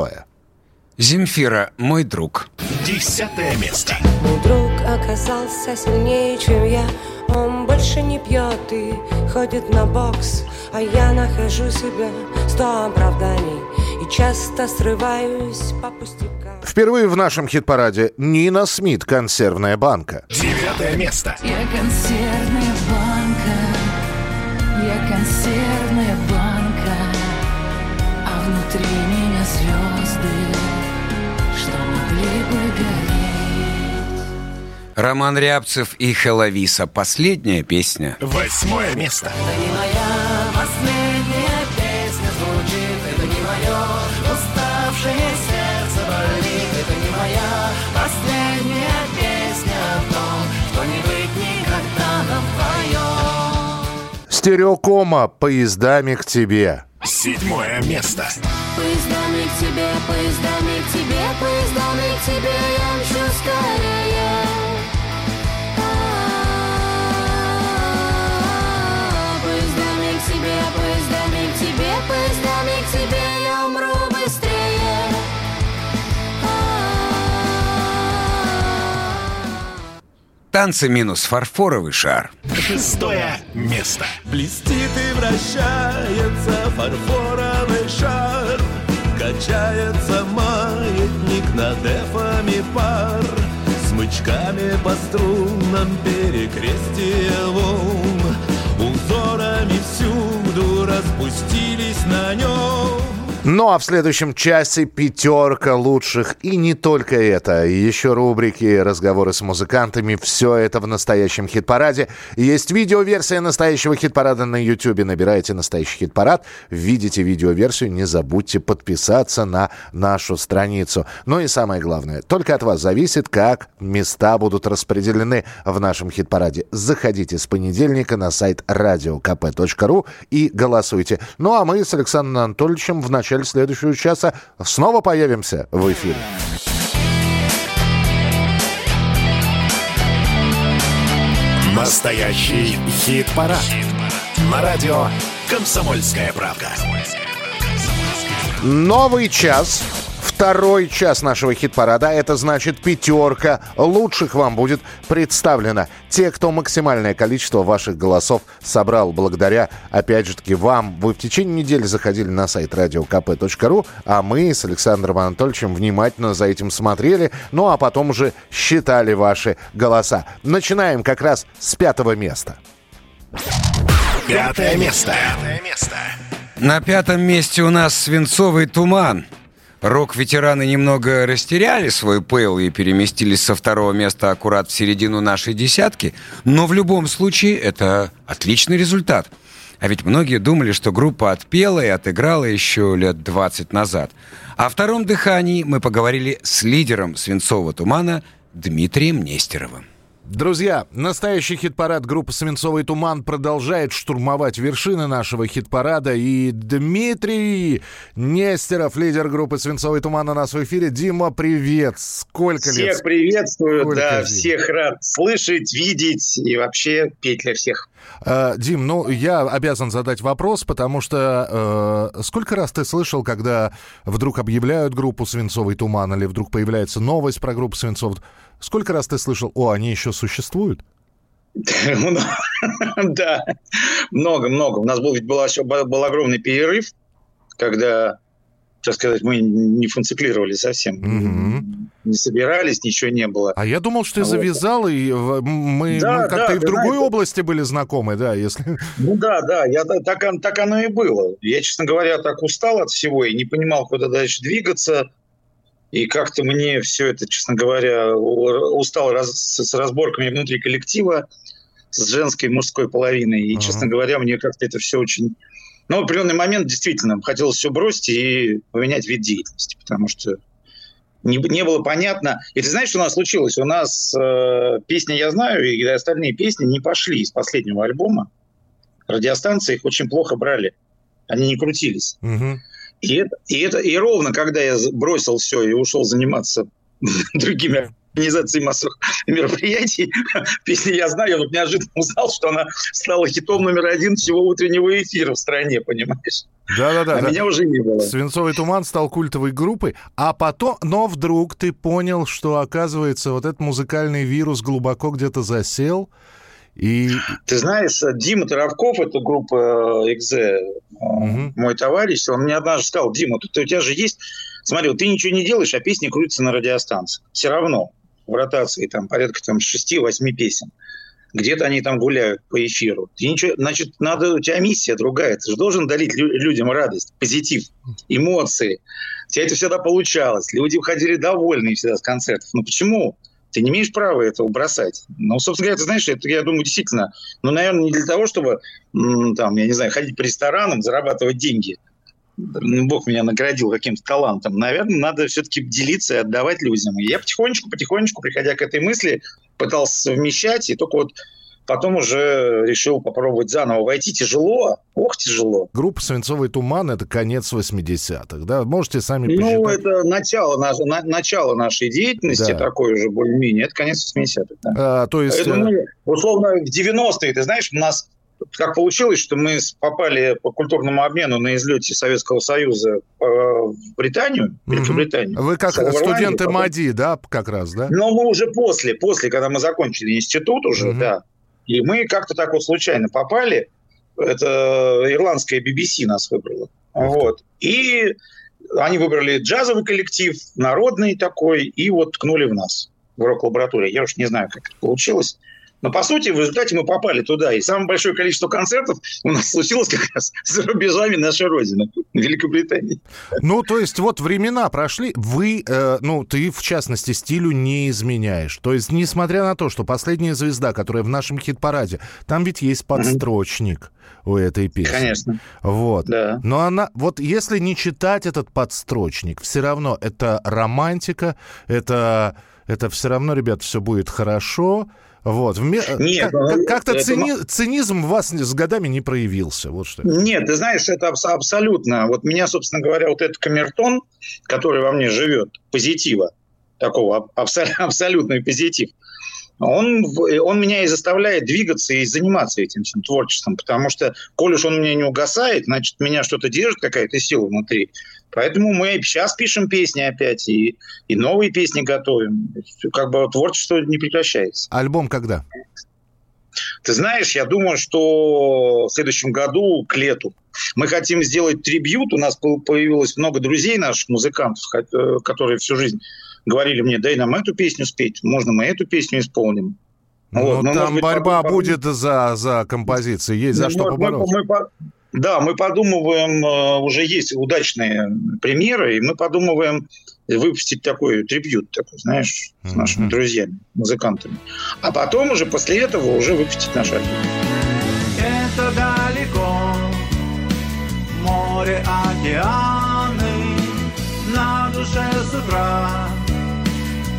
Земфира, мой друг. Десятое место. Мой друг оказался сильнее, чем я Он больше не пьет и ходит на бокс А я нахожу себе сто оправданий часто срываюсь по пустякам Впервые в нашем хит-параде Нина Смит «Консервная банка». Девятое место. Я консервная банка, я консервная банка, а внутри меня звезды, что могли бы гореть. Роман Рябцев и Хеловиса. Последняя песня. Восьмое место. Это не моя последняя Стереокома «Поездами к тебе». Седьмое место. Поездами к тебе, поездами к тебе, поездами к тебе я мчу скорее. Танцы минус фарфоровый шар. Шестое место. Блестит и вращается фарфоровый шар Качается маятник над эфами пар Смычками по струнам перекрестие волн Узорами всюду распустились на нем Ну а в следующем часе пятерка лучших. И не только это. Еще рубрики, разговоры с музыкантами. Все это в настоящем хит-параде. Есть видеоверсия настоящего хит-парада на YouTube. Набирайте настоящий хит-парад. Видите видеоверсию. Не забудьте подписаться на нашу страницу. Ну и самое главное. Только от вас зависит, как места будут распределены в нашем хит-параде. Заходите с понедельника на сайт radiokp.ru и голосуйте. Ну а мы с Александром Анатольевичем в начале следующего часа снова появимся в эфире. Настоящий хит-парад. На радио «Комсомольская правда». Новый час. Второй час нашего хит-парада. Это значит пятерка лучших вам будет представлена. Те, кто максимальное количество ваших голосов собрал благодаря, опять же таки, вам. Вы в течение недели заходили на сайт radiokp.ru, а мы с Александром Анатольевичем внимательно за этим смотрели, ну а потом уже считали ваши голоса. Начинаем как раз с пятого места. Пятое место. Пятое место. На пятом месте у нас «Свинцовый туман». Рок-ветераны немного растеряли свой пейл и переместились со второго места аккурат в середину нашей десятки, но в любом случае это отличный результат. А ведь многие думали, что группа отпела и отыграла еще лет 20 назад. О втором дыхании мы поговорили с лидером «Свинцового тумана» Дмитрием Нестеровым. Друзья, настоящий хит-парад группы «Свинцовый туман» продолжает штурмовать вершины нашего хит-парада. И Дмитрий Нестеров, лидер группы «Свинцовый туман» у нас в эфире. Дима, привет! Сколько всех лет? приветствую, Сколько да, лет? всех рад слышать, видеть и вообще петь для всех. Э, Дим, ну я обязан задать вопрос, потому что э, сколько раз ты слышал, когда вдруг объявляют группу «Свинцовый туман» или вдруг появляется новость про группу «Свинцовый туман»? Сколько раз ты слышал, о, они еще существуют? Да, много-много. У нас был, ведь был, был огромный перерыв, когда так сказать, мы не функционировали совсем. Не собирались, ничего не было. А я думал, что ты завязал, и мы, Да, мы как-то да, и в другой знаешь, области были знакомы, да, если... Ну да, да, я, та- так, так оно и было. Я, честно говоря, так устал от всего и не понимал, куда дальше двигаться. И как-то мне все это, честно говоря, устал раз- с, разборками внутри коллектива, с женской и мужской половиной. И, честно говоря, мне как-то это все очень... Ну, в определенный момент действительно хотелось все бросить и поменять вид деятельности, потому что не, не было понятно. И ты знаешь, что у нас случилось? У нас э, песня «Я знаю» и остальные песни не пошли из последнего альбома. Радиостанции их очень плохо брали. Они не крутились. И это, и это и ровно, когда я бросил все и ушел заниматься другими организациями массовых мероприятий, песня «Я знаю», я вот неожиданно узнал, что она стала хитом номер один всего утреннего эфира в стране, понимаешь? Да-да-да. А да. меня уже не было. «Свинцовый туман» стал культовой группой, а потом, но вдруг ты понял, что, оказывается, вот этот музыкальный вирус глубоко где-то засел, и... Ты знаешь, Дима Таровков, это группа «Экзе», э, мой товарищ, он мне однажды сказал, Дима, тут у тебя же есть... Смотри, вот ты ничего не делаешь, а песни крутятся на радиостанции. Все равно в ротации там порядка там 6-8 песен. Где-то они там гуляют по эфиру. Ты ничего, значит, надо, у тебя миссия другая. Ты же должен дарить лю- людям радость, позитив, эмоции. У тебя это всегда получалось. Люди уходили довольные всегда с концертов. Ну почему? Ты не имеешь права этого бросать. Ну, собственно говоря, ты знаешь, это, я думаю, действительно, ну, наверное, не для того, чтобы, там, я не знаю, ходить по ресторанам, зарабатывать деньги. Ну, Бог меня наградил каким-то талантом. Наверное, надо все-таки делиться и отдавать людям. И я потихонечку, потихонечку, приходя к этой мысли, пытался совмещать, и только вот потом уже решил попробовать заново войти. Тяжело, ох, тяжело. Группа «Свинцовый туман» — это конец 80-х, да? Можете сами Ну, посчитать. это начало, на- начало нашей деятельности, Да. такое уже более-менее, это конец 80-х. да. А, то есть... Это э, мы, условно, в 90-е, ты знаешь, у нас как получилось, что мы попали по культурному обмену на излете Советского Союза э, в Британию, Великобританию. Вы как в Ирландию, студенты потом- МАДИ, да, как раз, да? Но мы уже после, после, когда мы закончили институт уже, да. И мы как-то так вот случайно попали. Это ирландская BBC нас выбрала. Вот. И они выбрали джазовый коллектив, народный такой, и вот ткнули в нас, в рок-лаборатории. Я уж не знаю, как это получилось. Но, по сути, в результате мы попали туда. И самое большое количество концертов у нас случилось как раз за рубежами нашей Родины, Великобритании. Ну, то есть вот времена прошли, вы, э, ну, ты, в частности, стилю не изменяешь. То есть, несмотря на то, что последняя звезда, которая в нашем хит-параде, там ведь есть подстрочник у этой песни. Конечно. Вот. Да. Но она, вот если не читать этот подстрочник, все равно это романтика, это, это все равно, ребят, все будет хорошо. Вот. Вме- Нет, как- ну, как- как-то это цини- цинизм у вас с годами не проявился. Вот что. Нет, ты знаешь, это абс- абсолютно. Вот меня, собственно говоря, вот этот камертон, который во мне живет, позитива, такого аб- абсо- абсолютный позитив, он, в- он меня и заставляет двигаться и заниматься этим всем творчеством, потому что, коль уж он меня не угасает, значит, меня что-то держит, какая-то сила внутри. Поэтому мы сейчас пишем песни опять, и, и новые песни готовим. Как бы творчество не прекращается. Альбом когда? Ты знаешь, я думаю, что в следующем году, к лету, мы хотим сделать трибьют. У нас по- появилось много друзей наших, музыкантов, э, которые всю жизнь говорили мне, дай нам эту песню спеть, можно мы эту песню исполним. Ну, Вот, ну, там может быть, борьба потом- будет за, за композиции, есть за Ну, что мы- побороться. мы по- да, мы подумываем, э, уже есть удачные примеры, и мы подумываем выпустить такой трибют, такой, знаешь, с нашими друзьями, музыкантами. А потом уже после этого уже выпустить наш альбом. Это далеко. Море, океаны На душе с утра.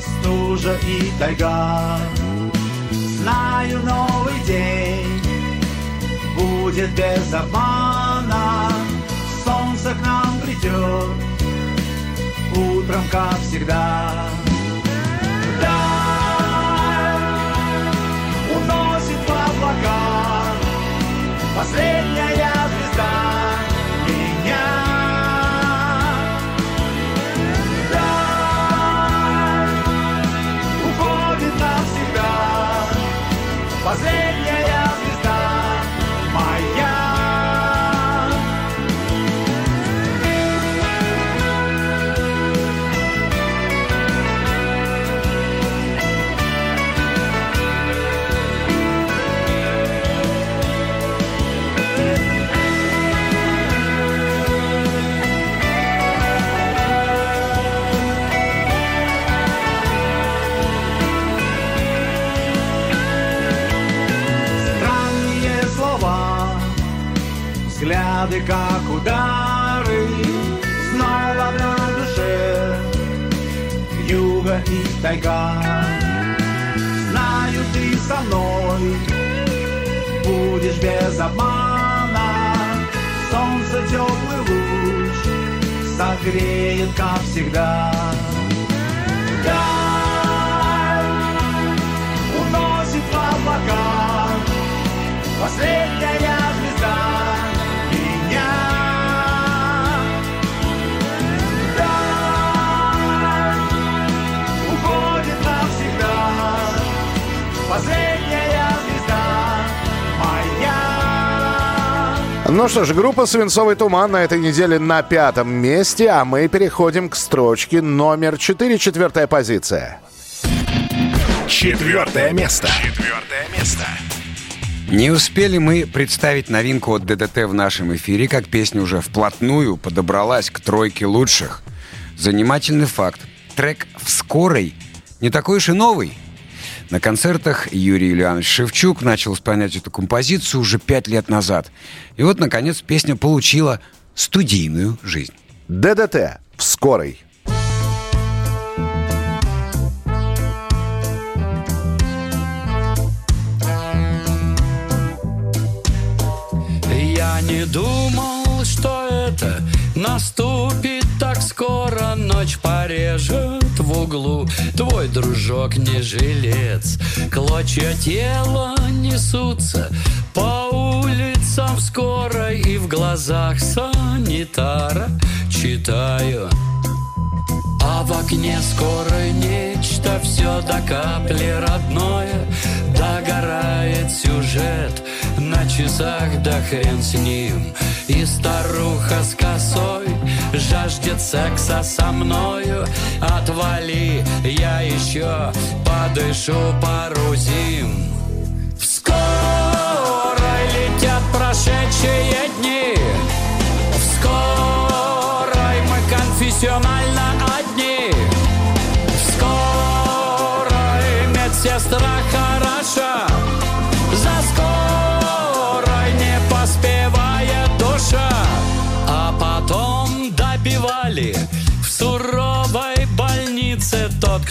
Стужа и тайга. Знаю, новый день Будет без обмана Солнце к нам придет Утром, как всегда Даль уносит в облака Последняя взгляды, как удары Снова на душе. Юга и тайга Знаю, ты со мной. Будешь без обмана Солнце теплый луч Согреет, как всегда. Даль уносит в облака Последняя Последняя звезда моя Ну что ж, группа «Свинцовый туман» на этой неделе на пятом месте, а мы переходим к строчке номер четыре, четвертая позиция. Четвертое место. Четвертое место. Не успели мы представить новинку от ДДТ в нашем эфире, как песня уже вплотную подобралась к тройке лучших. Занимательный факт. Трек «В скорой» не такой уж и новый. На концертах Юрий Ильянович Шевчук начал исполнять эту композицию уже пять лет назад. И вот, наконец, песня получила студийную жизнь. ДДТ в скорой. Я не думал, что это наступит скоро Ночь порежет в углу. Твой дружок не жилец Клочья тела несутся по улицам скоро И в глазах санитара читаю. А в окне скоро нечто все до капли родное Догорает сюжет на часах, да хрен с ним. И старуха с косой жаждет секса со мною. Отвали, я еще подышу пару зим В скорой летят прошедшие дни. В скорой мы конфессионально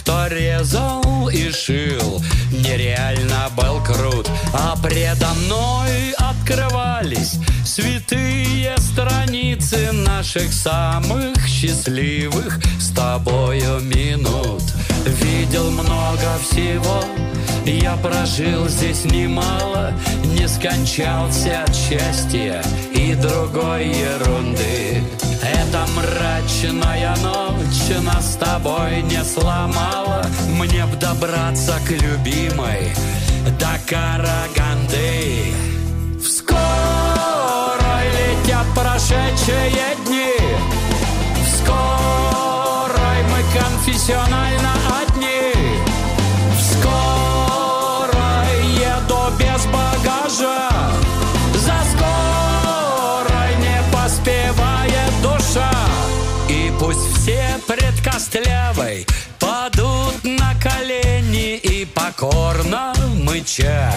кто резал и шил. Нереально был крут А предо мной открывались Святые страницы наших самых счастливых с тобою минут. Видел много всего, я прожил здесь немало Не скончался от счастья и другой ерунды. Эта мрачная ночь нас с тобой не сломала. Мне б добраться к любимой до Караганды. В скорой летят прошедшие дни. В скорой мы конфессионально одни покорно мыча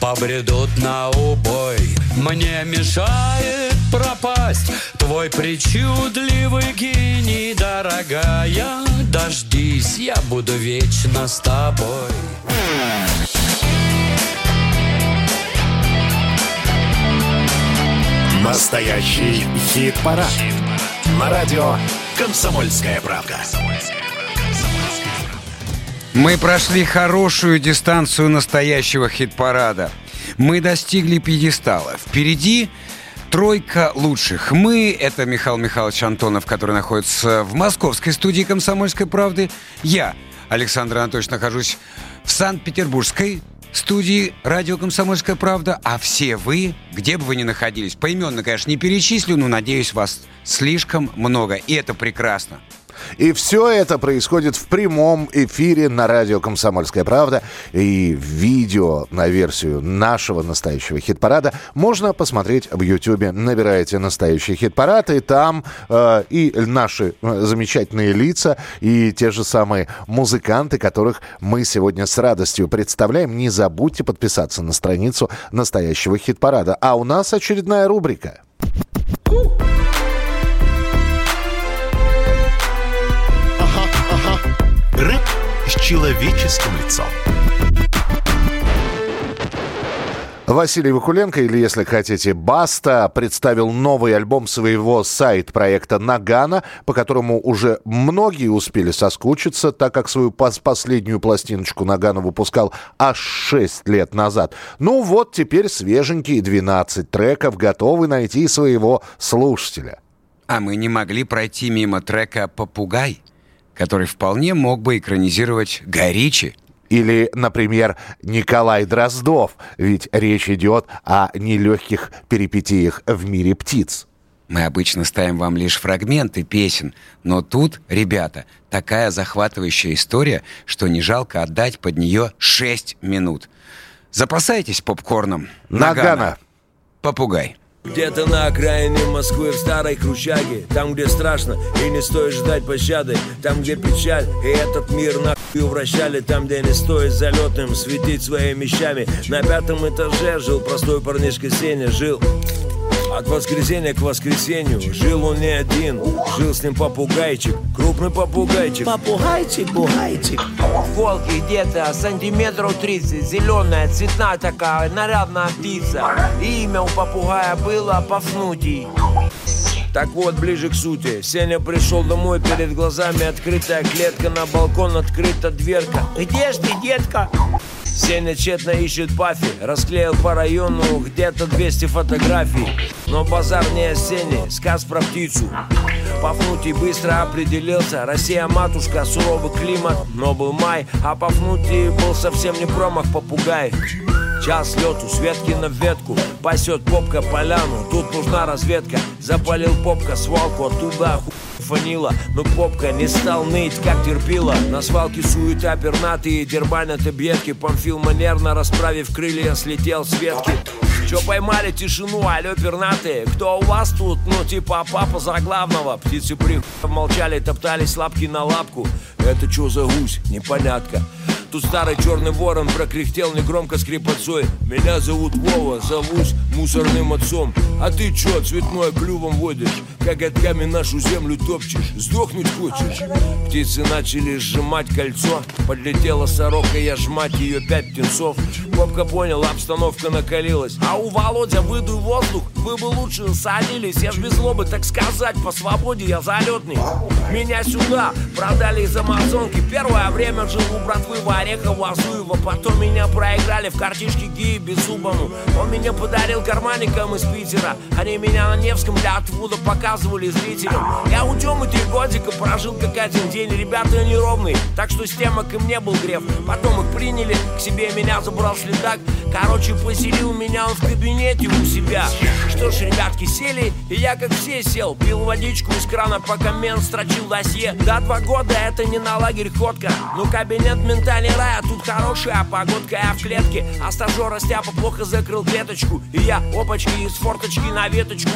побредут на убой Мне мешает пропасть твой причудливый гений Дорогая, дождись, я буду вечно с тобой Настоящий хит-парад. На радио «Комсомольская правда». Мы прошли хорошую дистанцию настоящего хит-парада. Мы достигли пьедестала. Впереди тройка лучших. Мы — это Михаил Михайлович Антонов, который находится в московской студии «Комсомольской правды». Я, Александр Анатольевич, нахожусь в Санкт-Петербургской студии «Радио Комсомольская правда», а все вы, где бы вы ни находились, поименно, конечно, не перечислю, но, надеюсь, вас слишком много, и это прекрасно. И все это происходит в прямом эфире на радио «Комсомольская правда». И видео на версию нашего настоящего хит-парада можно посмотреть в Ютьюбе. Набираете «Настоящий хит-парад», и там э, и наши э, замечательные лица, и те же самые музыканты, которых мы сегодня с радостью представляем. Не забудьте подписаться на страницу настоящего хит-парада. А у нас очередная рубрика. Рэп с человеческим лицом. Василий Вакуленко, или, если хотите, Баста, представил новый альбом своего сайт-проекта «Нагана», по которому уже многие успели соскучиться, так как свою пос- последнюю пластиночку Нагана выпускал аж 6 лет назад. Ну вот, теперь свеженькие 12 треков готовы найти своего слушателя. А мы не могли пройти мимо трека «Попугай», который вполне мог бы экранизировать Гай Ричи. Или, например, Николай Дроздов, ведь речь идет о нелегких перипетиях в мире птиц. Мы обычно ставим вам лишь фрагменты песен, но тут, ребята, такая захватывающая история, что не жалко отдать под нее 6 минут. Запасайтесь попкорном. Нагана. Попугай. Где-то на окраине Москвы в старой кручаге Там, где страшно и не стоит ждать пощады. Там, где печаль и этот мир нахуй вращали Там, где не стоит залетным светить своими вещами На пятом этаже жил простой парнишка Сеня Жил от воскресенья к воскресенью Жил он не один, жил с ним попугайчик Крупный попугайчик. Попугайчик, бугайчик. Волки где-то сантиметров 30 Зеленая, цветная такая, нарядная птица. И имя у попугая было Пафнутий. Так вот, ближе к сути. Сеня пришел домой, перед глазами открытая клетка. На балкон открыта дверка. Где ж ты, детка? Сеня тщетно ищет Пафи Расклеил по району где-то 200 фотографий. Но базар не осенний, сказ про птицу. Пафнутий быстро определился Россия матушка, суровый климат Но был май, а Пафнутий был совсем не промах попугай. Час лету, с ветки на ветку Пасет попка поляну, тут нужна разведка. Запалил попка свалку, оттуда оху фанила Но попка не стал ныть, как терпила. На свалке суета пернатые дербанят объедки. Памфил манерно, расправив крылья, слетел с ветки. Чё поймали тишину, алё пернатые Кто у вас тут? Ну типа папа за главного. Птицы при молчали, топтались лапки на лапку. Это чё за гусь? Непонятка Тут старый черный ворон прокряхтел негромко скрипотцой. Меня зовут Вова, зовусь мусорным отцом. А ты чё, цветной клювом водишь? Коготками нашу землю топчешь? Сдохнуть хочешь? Птицы начали сжимать кольцо. Подлетела сорока, я жмать ее пять птенцов. Попка понял, обстановка накалилась. А у Володя выдуй воздух. Вы бы лучше садились. Я ж без злобы, так сказать, по свободе я залетный Меня сюда продали из Амазонки. Первое время жил у братвы в Орехово, Азуева Потом меня проиграли в картишке геи Беззубому Он меня подарил карманникам из Питера. Они меня на Невском для отвода показывали зрителям. Я у Тёмы три годика прожил как один день. Ребята неровные, так что с темок им не был греф Потом их приняли, к себе меня забрал следак Короче, поселил меня он в кабинете у себя. Что ж, ребятки сели, и я как все сел. Пил водичку из крана, пока мент строчил досье. Да, два года это не на лагерь ходка Ну, кабинет ментальный рай, а тут хорошая погодка Я в клетке, а стажера Стяпа плохо закрыл клеточку. И я, опачки, из форточки на веточку.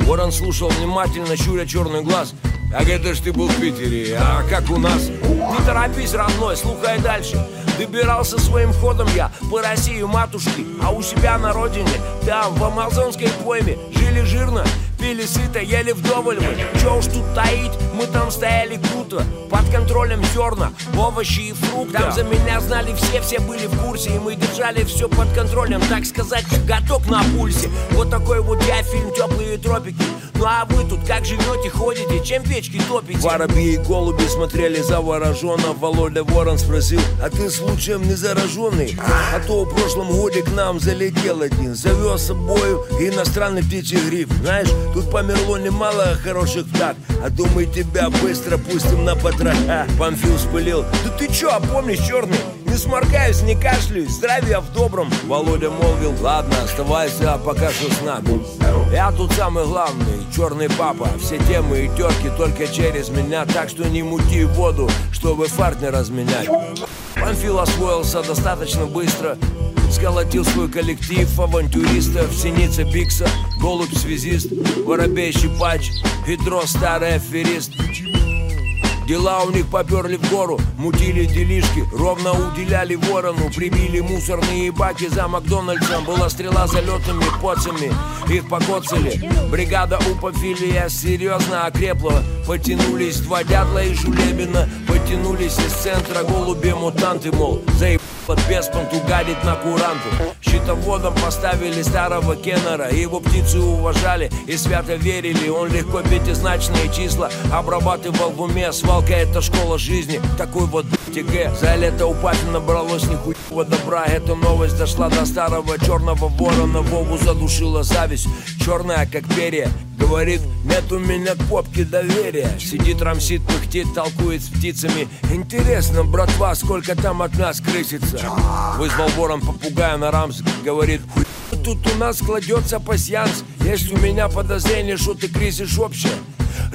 Ворон слушал внимательно, щуря черный глаз. Так это ж ты был в Питере, а как у нас? Не торопись, родной, слухай дальше. Добирался своим ходом я по России матушки. А у себя на родине, там, в амазонской пойме Жили жирно, пили сыто, ели вдоволь. Мы Чё уж тут таить, мы там стояли круто. Под контролем зерна, овощи и фрукты. Там за меня знали все, все были в курсе. И мы держали все под контролем, так сказать, как готок на пульсе. Вот такой вот я фильм «Теплые тропики» Ну а вы тут как живете, ходите, чем печки топите? Воробьи и голуби смотрели завороженно Володя Ворон спросил, а ты случаем не зараженный? А то в прошлом годе к нам залетел один Завез с собою иностранный птичий гриб Знаешь, тут померло немало хороших птак А мы тебя быстро пустим на потроха Памфил спылил, да ты чё, помнишь, черный? Не сморкаюсь, не кашляюсь, здравия в добром Володя молвил, ладно, оставайся, а пока что с нами Я тут самый главный, черный папа. Все темы и терки только через меня. Так что не мути воду, чтобы фарт не разменять Памфил освоился достаточно быстро. Сколотил свой коллектив авантюристов Синица Бикса, голубь связист Воробей щипач, Хитро старый аферист. Дела у них поперли в гору, мутили делишки Ровно уделяли ворону Прибили мусорные баки за Макдональдсом. Была стрела залетными поцами Их покоцали. Бригада упофилия серьезно окрепла. Потянулись два дятла и жулебина Потянулись из центра. Голуби-мутанты Мол, заеб под беспонт угадить на куранту. Щитоводом поставили старого Кеннера Его птицы уважали и свято верили. Он легко пятизначные числа обрабатывал в уме. Свалка это школа жизни, такой вот ТГ За лето у папы набралось нихуевого добра. Эта новость дошла до старого черного ворона Вову задушила зависть, черная как перья. Говорит, нет у меня к попке доверия. Сидит, рамсит, пыхтит, толкует с птицами. Интересно, братва, сколько там от нас крысится? Вызвал ворон попугая на рамс. Говорит, тут у нас кладется пасьянс. Есть у меня подозрение, что ты крысишь вообще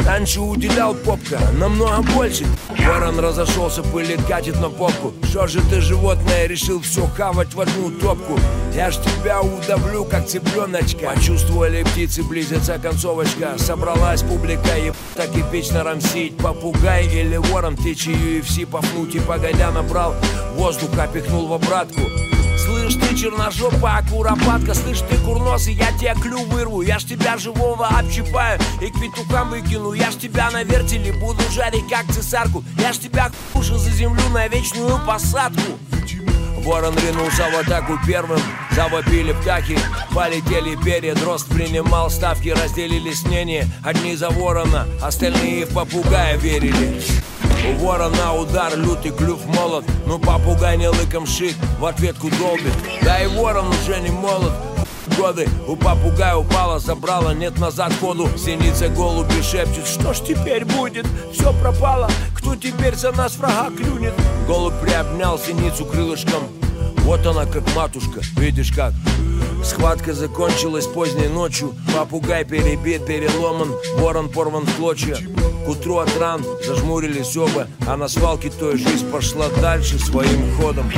Раньше уделял попка намного больше. Ворон разошелся, пылит, катит на попку. Что же ты, животное, решил все хавать в одну топку? Я ж тебя удавлю, как цыпленочка Почувствовали птицы, близится концовочка. Собралась публика, и так эпично рамсить. Попугай или ворон, птичий UFC Пафнуть и погодя набрал. Воздуха пихнул в обратку Слышь ты, черножопая куропатка Слышь ты, курносый, я тебе клюв вырву. Я ж тебя живого общипаю и к петухам выкину. Я ж тебя на вертеле буду жарить, как цесарку. Я ж тебя кушу за землю на вечную посадку. Ворон ринулся в атаку первым Завопили птахи, полетели перья Дрозд принимал ставки, разделились мнения Одни за ворона, остальные в попугая верили у ворона удар, лютый клюв молот. Ну попугай не лыком шит, в ответку долбит. Да и ворон уже не молод. Годы У попугая упала, забрала, нет назад ходу. Синица голуби шепчет, что ж теперь будет? Все пропало, кто теперь за нас врага клюнет? Голубь приобнял синицу крылышком Вот она как матушка, видишь как. Схватка закончилась поздней ночью. Попугай перебит, переломан Ворон порван в клочья. К утру от ран зажмурились оба А на свалке той жизнь пошла дальше своим ходом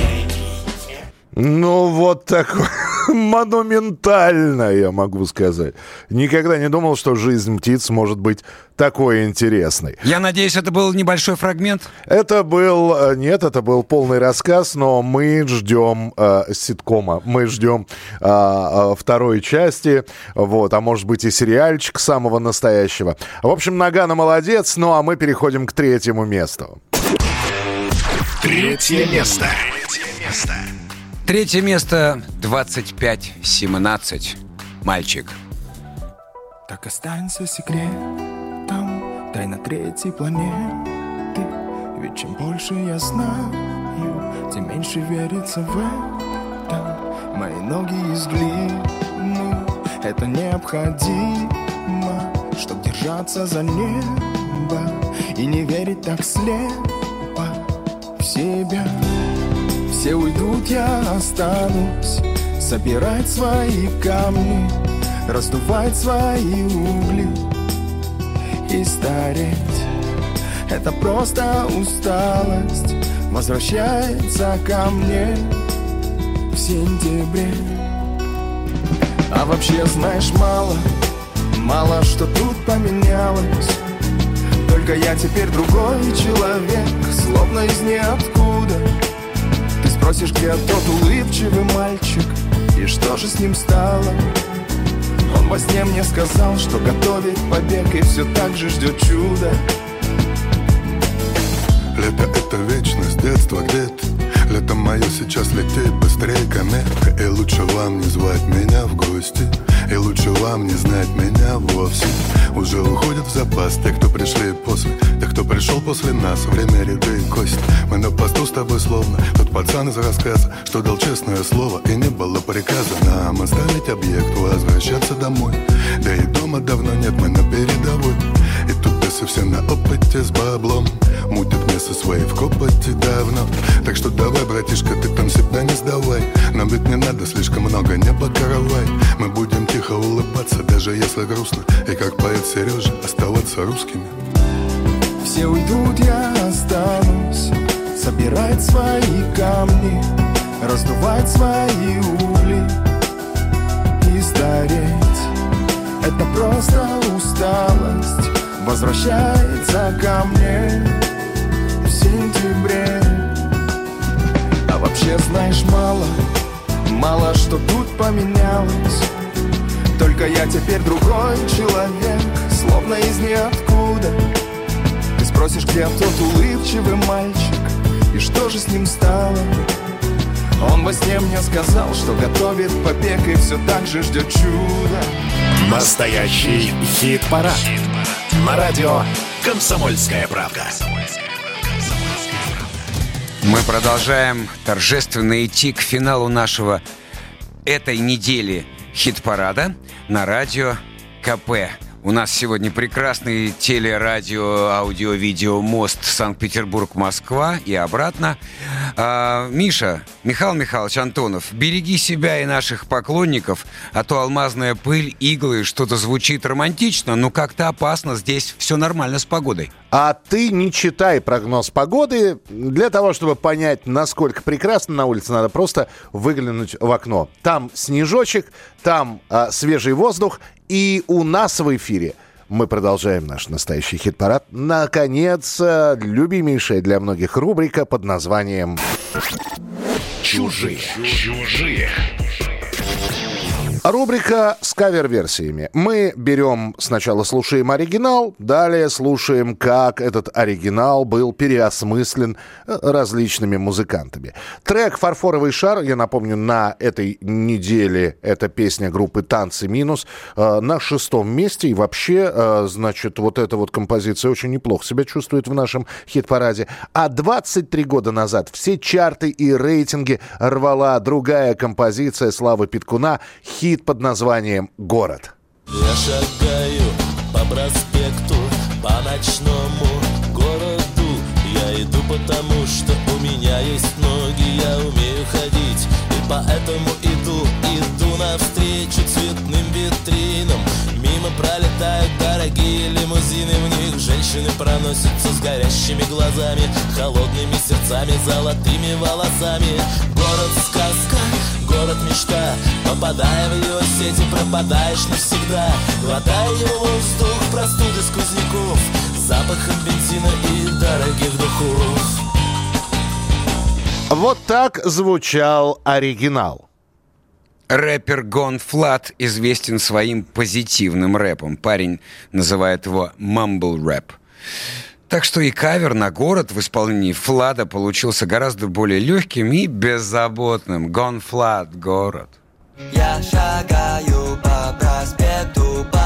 Ну, вот такое монументально, я могу сказать. Никогда не думал, что жизнь птиц может быть такой интересной. Я надеюсь, это был небольшой фрагмент? Это был... э, Нет, это был полный рассказ, но мы ждем э, ситкома. Мы ждем э, э, второй части, вот, а может быть и сериальчик самого настоящего. В общем, Нагана молодец, ну а мы переходим к третьему месту. Третье место. Третье место. Третье место 25-17. Мальчик. Так останется секретом Тайна третьей планеты Ведь чем больше я знаю Тем меньше верится в это Мои ноги из глины Это необходимо Чтоб держаться за небо И не верить так слепо в себя Все уйдут, я останусь. Собирать свои камни Раздувать свои угли И стареть. Это просто усталость Возвращается ко мне В сентябре. А вообще знаешь мало Мало что тут поменялось. Только я теперь другой человек Словно из ниоткуда спросишь, где тот улыбчивый мальчик? И что же с ним стало? Он во сне мне сказал, что готовит побег И все так же ждет чудо Лето — это вечность, детство где-то Лето мое сейчас летит быстрее комета И лучше вам не звать меня в гости. И лучше вам не знать меня вовсе. Уже уходят в запас те, кто пришли после. Те, кто пришел после нас, время ряды и кость. Мы на посту с тобой словно Тот пацан из рассказа, что дал честное слово И не было приказа. Нам оставить объект Возвращаться домой. Да и дома давно нет, мы на передовой Бесы все на опыте с баблом. Мутят место свои в копоте давно. Так что давай, братишка, ты там себя не сдавай. Нам ведь не надо слишком много, не покоровай Мы будем тихо улыбаться, даже если грустно. И как поэт Сережа, оставаться русскими. Все уйдут, я останусь. Собирать свои камни Раздувать свои угли И стареть. Это просто усталость Возвращается ко мне сентябре. А вообще знаешь мало, мало что тут поменялось. Только я теперь другой человек, словно из ниоткуда. Ты спросишь, где тот улыбчивый мальчик И что же с ним стало? Он во сне мне сказал, что готовит побег И все так же ждет чуда Настоящий хит-парад. На радио «Комсомольская правда». Мы продолжаем торжественно идти к финалу нашего этой недели хит-парада на радио КП. У нас сегодня прекрасный телерадио, аудио, видео мост Санкт-Петербург-Москва и обратно. А, Миша, Михаил Михайлович Антонов, береги себя и наших поклонников, а то алмазная пыль, иглы, что-то звучит романтично, но как-то опасно. Здесь все нормально с погодой. А ты не читай прогноз погоды. Для того, чтобы понять, насколько прекрасно на улице, надо просто выглянуть в окно. Там снежочек, там а, свежий воздух, и у нас в эфире мы продолжаем наш настоящий хит-парад. Наконец, а, любимейшая для многих рубрика под названием Чужие. Чужие. Рубрика с кавер-версиями. Мы берем, сначала слушаем оригинал, далее слушаем, как этот оригинал был переосмыслен э, различными музыкантами. Трек «Фарфоровый шар», я напомню, на этой неделе это песня группы «Танцы минус» э, на шестом месте. И вообще, э, значит, вот эта вот композиция очень неплохо себя чувствует в нашем хит-параде. А 23 года назад все чарты и рейтинги рвала другая композиция Славы Питкуна хит под названием «Город». Я шагаю по проспекту, по ночному городу. Я иду потому, что у меня есть ноги, я умею ходить. И поэтому иду, иду навстречу цветным витринам. Мимо пролетают дорогие лимузины В них женщины проносятся с горящими глазами Холодными сердцами, золотыми волосами. Город-сказка, город мечта Попадая в его сети, пропадаешь навсегда Глотая его воздух, простуды сквозняков Запахом бензина и дорогих духов Вот так звучал оригинал. Рэпер Гон Флат известен своим позитивным рэпом. Парень называет его мамбл рэп. Так что и кавер на город в исполнении Флада получился гораздо более легким и беззаботным. Гон Флад, город. Я шагаю по проспекту, по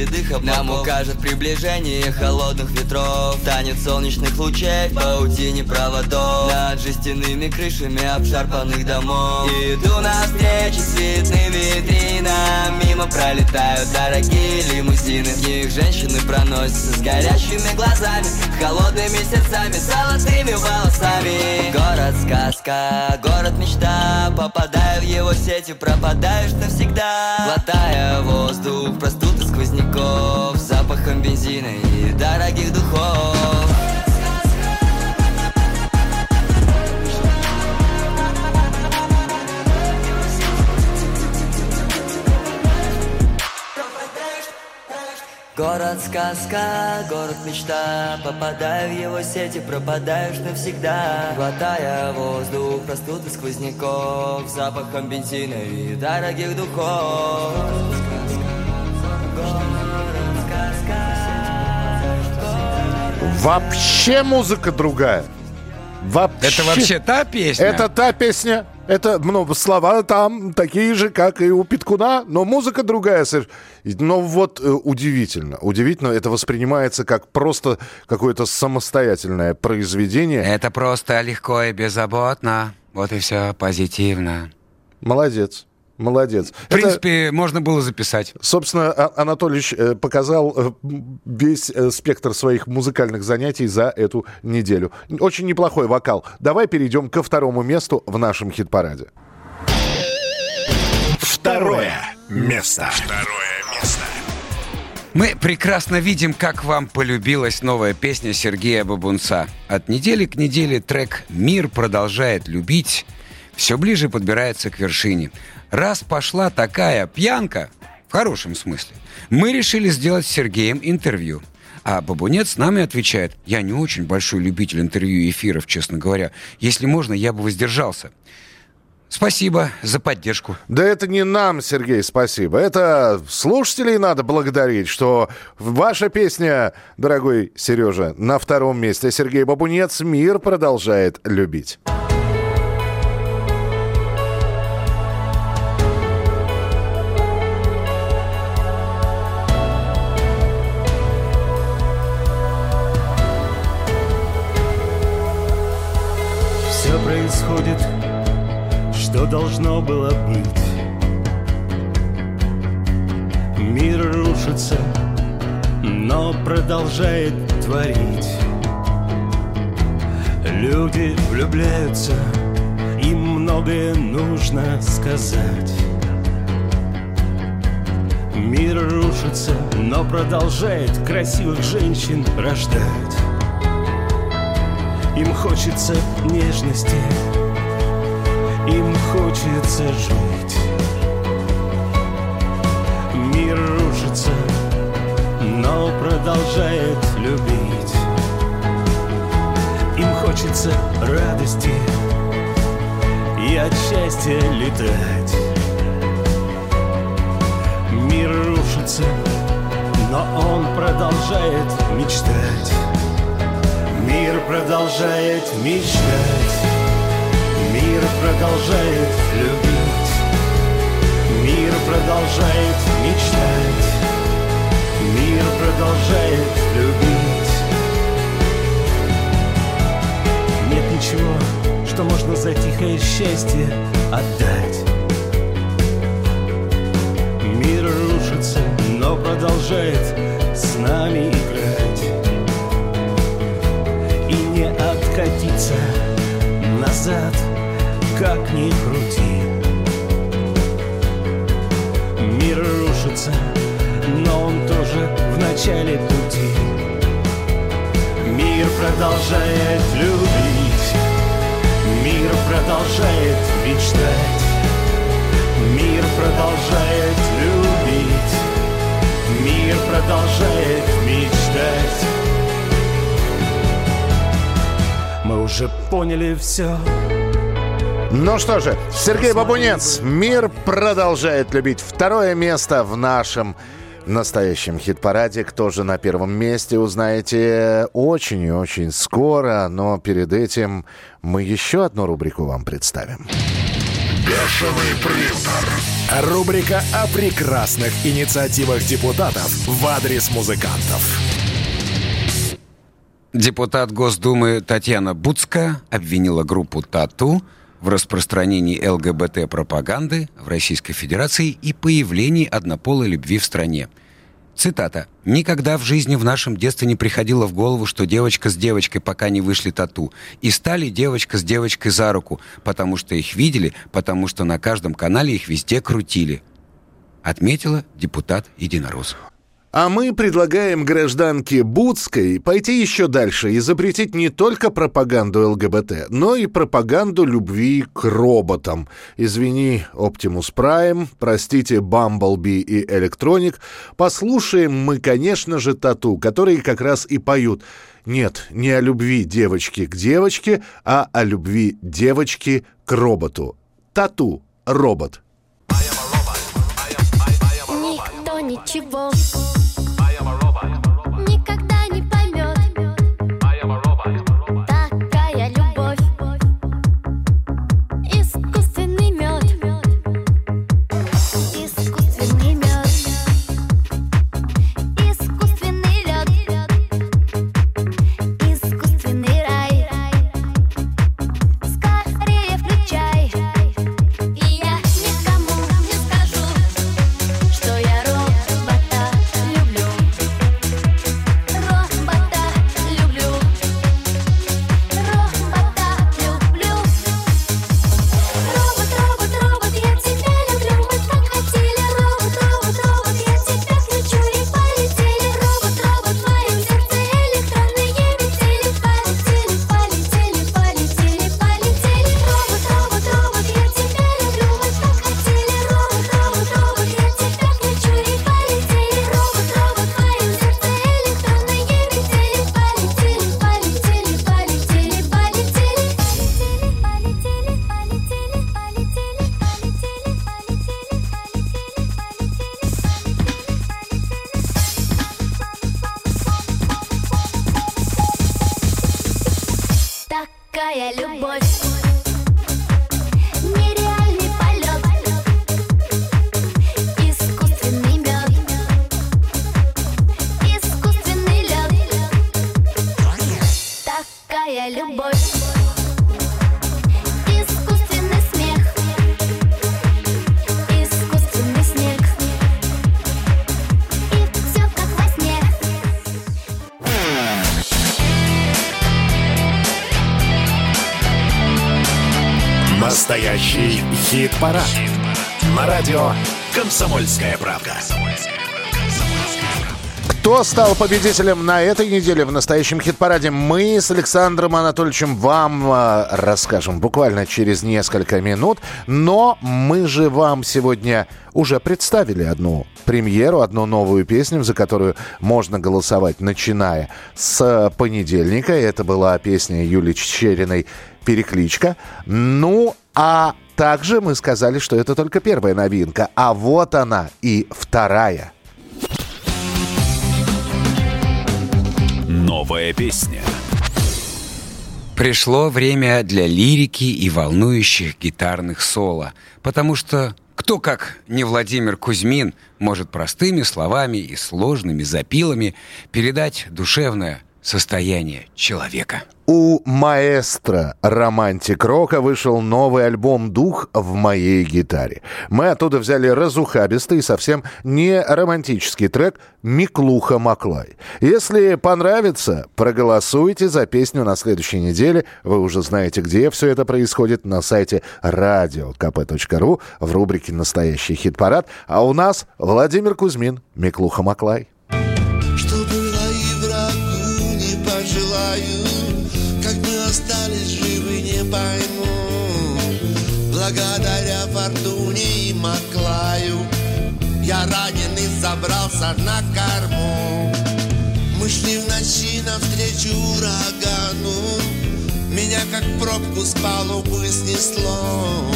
седых облаков Нам укажет приближение холодных ветров. Танец солнечных лучей в паутине проводов. Над жестяными крышами обшарпанных домов. Иду навстречу цветным витринам. Мимо пролетают дорогие лимузины. В них женщины проносятся с горящими глазами Холодными сердцами, золотыми волосами. Город сказка, город мечта. Попадая в его сети, пропадаешь навсегда. Глотая воздух, сквозняков Бензина и дорогих духов. Город сказка, город мечта Попадая в его сети, пропадаешь навсегда. Глотая воздух, простуды сквозняков Запахом бензина и дорогих духов Вообще музыка другая. Вообще. Это вообще та песня? Это та песня. Это, ну, слова там такие же, как и у Питкуна, но музыка другая. Но вот э, удивительно. Удивительно, это воспринимается как просто какое-то самостоятельное произведение. Это просто легко и беззаботно. Вот и все позитивно. Молодец. Молодец. В принципе, можно было записать. Собственно, А- Анатольевич э, показал э, весь э, спектр своих музыкальных занятий за эту неделю. Очень неплохой вокал. Давай перейдем ко второму месту в нашем хит-параде. Второе место. Второе место. Мы прекрасно видим, как вам полюбилась новая песня Сергея Бабунца. От недели к неделе трек «Мир продолжает любить» все ближе подбирается к вершине. Раз пошла такая пьянка, в хорошем смысле, мы решили сделать с Сергеем интервью. А Бабунец с нами отвечает, я не очень большой любитель интервью и эфиров, честно говоря. Если можно, я бы воздержался. Спасибо за поддержку. Да это не нам, Сергей, спасибо. Это слушателей надо благодарить, что ваша песня, дорогой Сережа, на втором месте. Сергей Бабунец «Мир продолжает любить». Происходит, что должно было быть. Мир рушится, но продолжает творить. Люди влюбляются, им многое нужно сказать. Мир рушится, но продолжает красивых женщин рождать. Им хочется нежности, им хочется жить. Мир рушится, но продолжает любить. Им хочется радости и от счастья летать. Мир рушится, но он продолжает мечтать. Мир продолжает мечтать, мир продолжает любить, мир продолжает мечтать, мир продолжает любить. Нет ничего, что можно за тихое счастье отдать. Мир рушится, но продолжает с нами играть не откатиться назад, как ни крути. Мир рушится, но он тоже в начале пути. Мир продолжает любить, мир продолжает мечтать, мир продолжает любить, мир продолжает мечтать. Мы уже поняли все. Ну что же, Сергей Бабунец, мир продолжает любить. Второе место в нашем настоящем хит-параде. Кто же на первом месте, узнаете очень и очень скоро. Но перед этим мы еще одну рубрику вам представим. Бешеный прintер. Рубрика о прекрасных инициативах депутатов в адрес музыкантов. Депутат Госдумы Татьяна Буцка обвинила группу «Тату» в распространении ЛГБТ-пропаганды в Российской Федерации и появлении однополой любви в стране. Цитата. «Никогда в жизни в нашем детстве не приходило в голову, что девочка с девочкой пока не вышли тату, и стали девочка с девочкой за руку, потому что их видели, потому что на каждом канале их везде крутили», отметила депутат Единорос. А мы предлагаем гражданке Буцкой пойти еще дальше и запретить не только пропаганду ЛГБТ, но и пропаганду любви к роботам. Извини, Optimus Prime, простите, Бамблби и Электроник. Послушаем мы, конечно же, Тату, которые как раз и поют. Нет, не о любви девочки к девочке, а о любви девочки к роботу. Тату, робот. Никто ничего хит-парад. На радио «Комсомольская правда». Кто стал победителем на этой неделе в настоящем хит-параде? Мы с Александром Анатольевичем вам э, расскажем буквально через несколько минут. Но мы же вам сегодня уже представили одну премьеру, одну новую песню, за которую можно голосовать, начиная с понедельника. Это была песня Юлии Чечериной «Перекличка». Ну, а также мы сказали, что это только первая новинка. А вот она и вторая. Новая песня. Пришло время для лирики и волнующих гитарных соло, потому что кто, как не Владимир Кузьмин, может простыми словами и сложными запилами передать душевное состояние человека. У маэстро романтик рока вышел новый альбом «Дух в моей гитаре». Мы оттуда взяли разухабистый совсем не романтический трек «Миклуха Маклай». Если понравится, проголосуйте за песню на следующей неделе. Вы уже знаете, где все это происходит, на сайте radiokp.ru в рубрике «Настоящий хит-парад». А у нас Владимир Кузьмин «Миклуха Маклай». Благодаря фортуне и Маклаю Я раненый забрался на корму. Мы шли в ночи навстречу урагану. Меня как пробку с палубы снесло.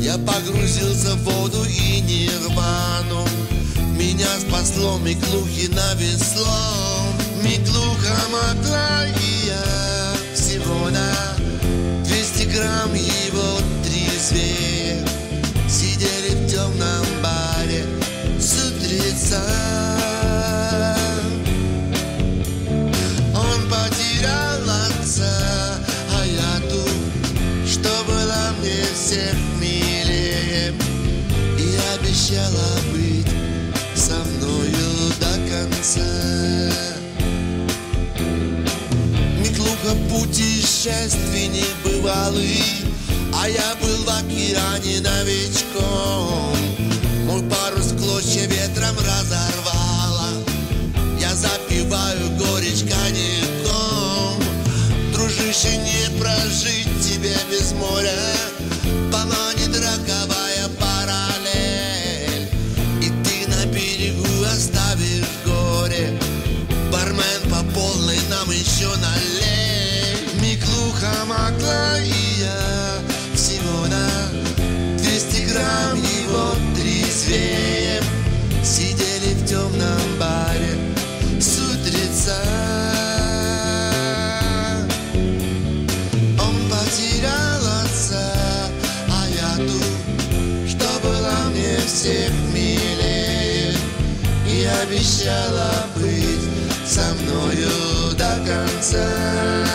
Я погрузился в воду и нирвану. Меня спасло Миклухино весло. Миклуха могла и я Всего на 200 грамм трезвее Сидели в темном баре с утреца. Он потерял отца А я тут, что было мне всех милее. И обещала быть со мною до конца. Миклуха путешественник бывалый, а я был в океане новичком. Мой парус клочья ветром разорвало, я запиваю горечь коньяком. Дружище, не прожить тебе без моря, поманит обещала быть со мною до конца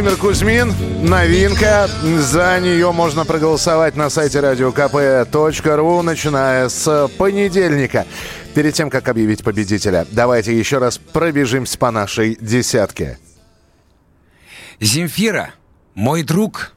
Владимир Кузьмин, новинка. За нее можно проголосовать на сайте radiokp.ru, начиная с понедельника. Перед тем, как объявить победителя, давайте еще раз пробежимся по нашей десятке. Земфира, мой друг.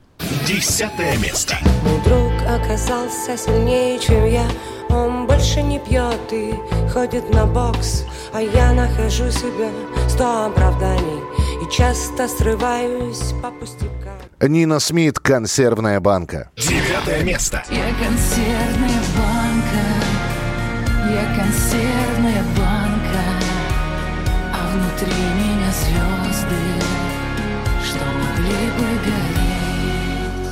Десятое место. Мой друг оказался сильнее, чем я Он больше не пьет и ходит на бокс А я нахожу себе сто оправданий И часто срываюсь по пустякам Нина Смит, консервная банка. Девятое место. Я консервная банка, я консервная банка, а внутри меня звезды, что могли бы гореть.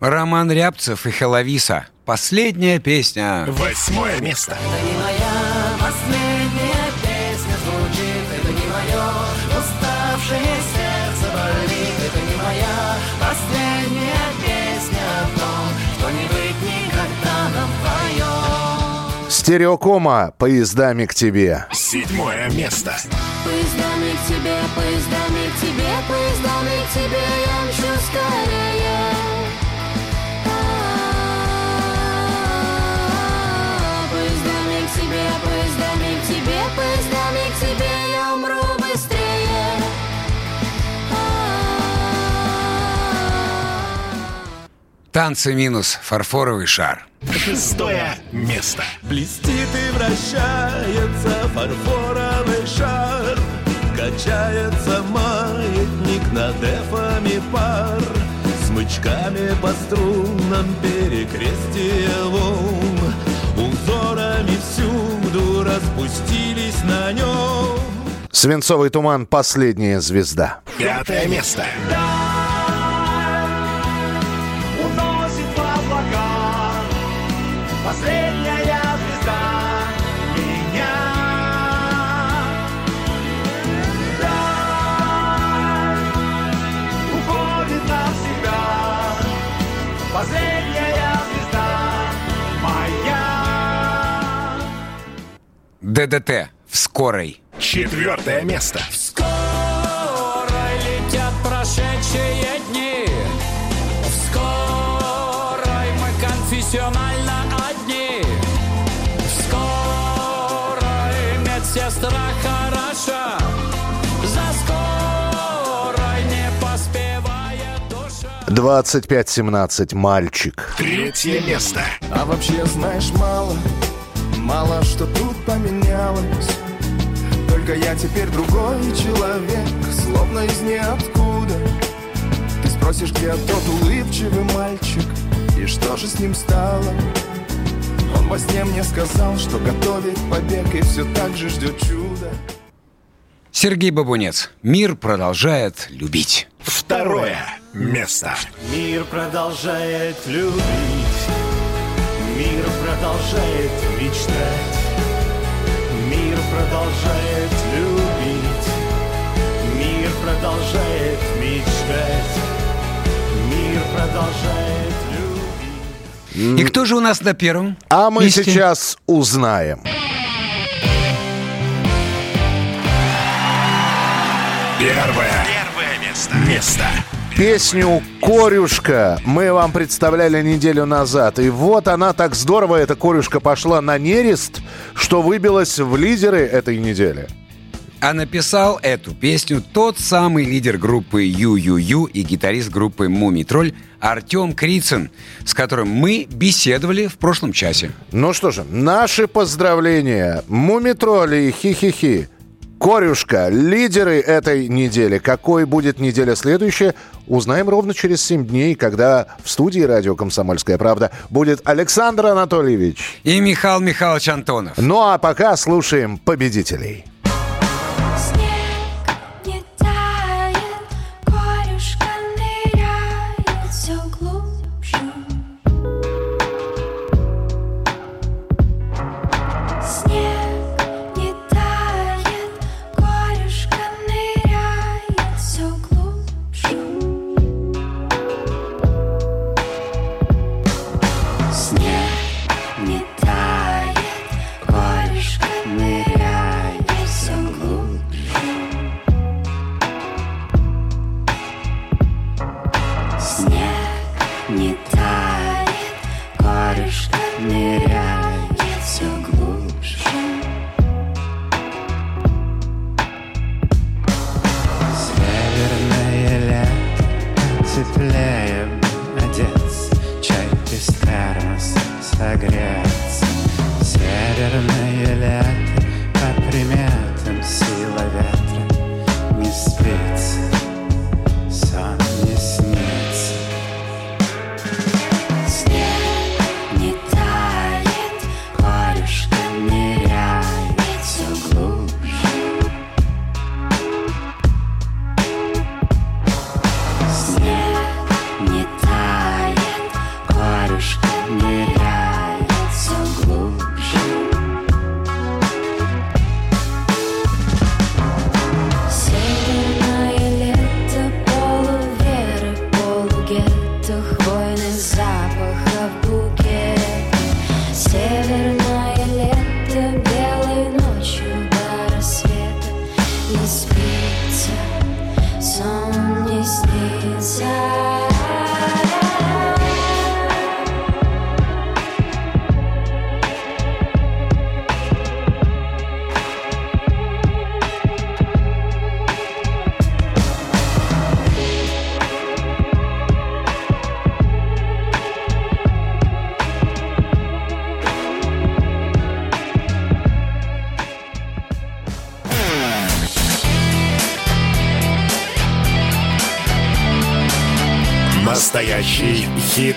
Роман Рябцев и Хеловиса. Последняя песня. Восьмое место. Это не моя последняя Стереокома поездами к тебе. Седьмое место. Поездами к тебе, поездами к тебе, поездами к тебе я мчу скорее. Поездами к тебе, поездами к тебе, поездами к тебе я умру быстрее. Танцы минус фарфоровый шар. Шестое место. Блестит и вращается фарфоровый шар Качается маятник над эфами пар Смычками по струнам перекрестие волн Узорами всюду распустились на нем Свинцовый туман, последняя звезда. Пятое место. уносит ДДТ в скорой. Четвертое место. Скоро летят прошедшие дни В скорой мы конфессионально одни В скорой медсестра хороша За скорой не поспевает душа 25-17, мальчик. Третье место. А вообще знаешь мало, мало что тут поменялось Только я теперь другой человек, словно из ниоткуда Ты спросишь, где тот улыбчивый мальчик И что же с ним стало? Он во сне мне сказал, что готовит побег И все так же ждет чуда Сергей Бабунец. Мир продолжает любить. Второе место. Мир продолжает любить, мир продолжает мечтать, мир продолжает любить, мир продолжает мечтать, мир продолжает любить. И кто же у нас на первом? А мы месте? сейчас узнаем. Первое. Первое место. Место. Песню «Корюшка» мы вам представляли неделю назад. И вот она так здорово, эта корюшка, пошла на нерест, что выбилась в лидеры этой недели. А написал эту песню тот самый лидер группы Ю-Ю-Ю и гитарист группы Мумий Тролль Артем Крицын, с которым мы беседовали в прошлом часе. Ну что же, наши поздравления. Мумитроли и хи-хи-хи. Корюшка, лидеры этой недели. Какой будет неделя следующая, узнаем ровно через 7 дней, когда в студии радио «Комсомольская правда» будет Александр Анатольевич. И Михаил Михайлович Антонов. Ну а пока слушаем победителей.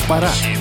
Настоящий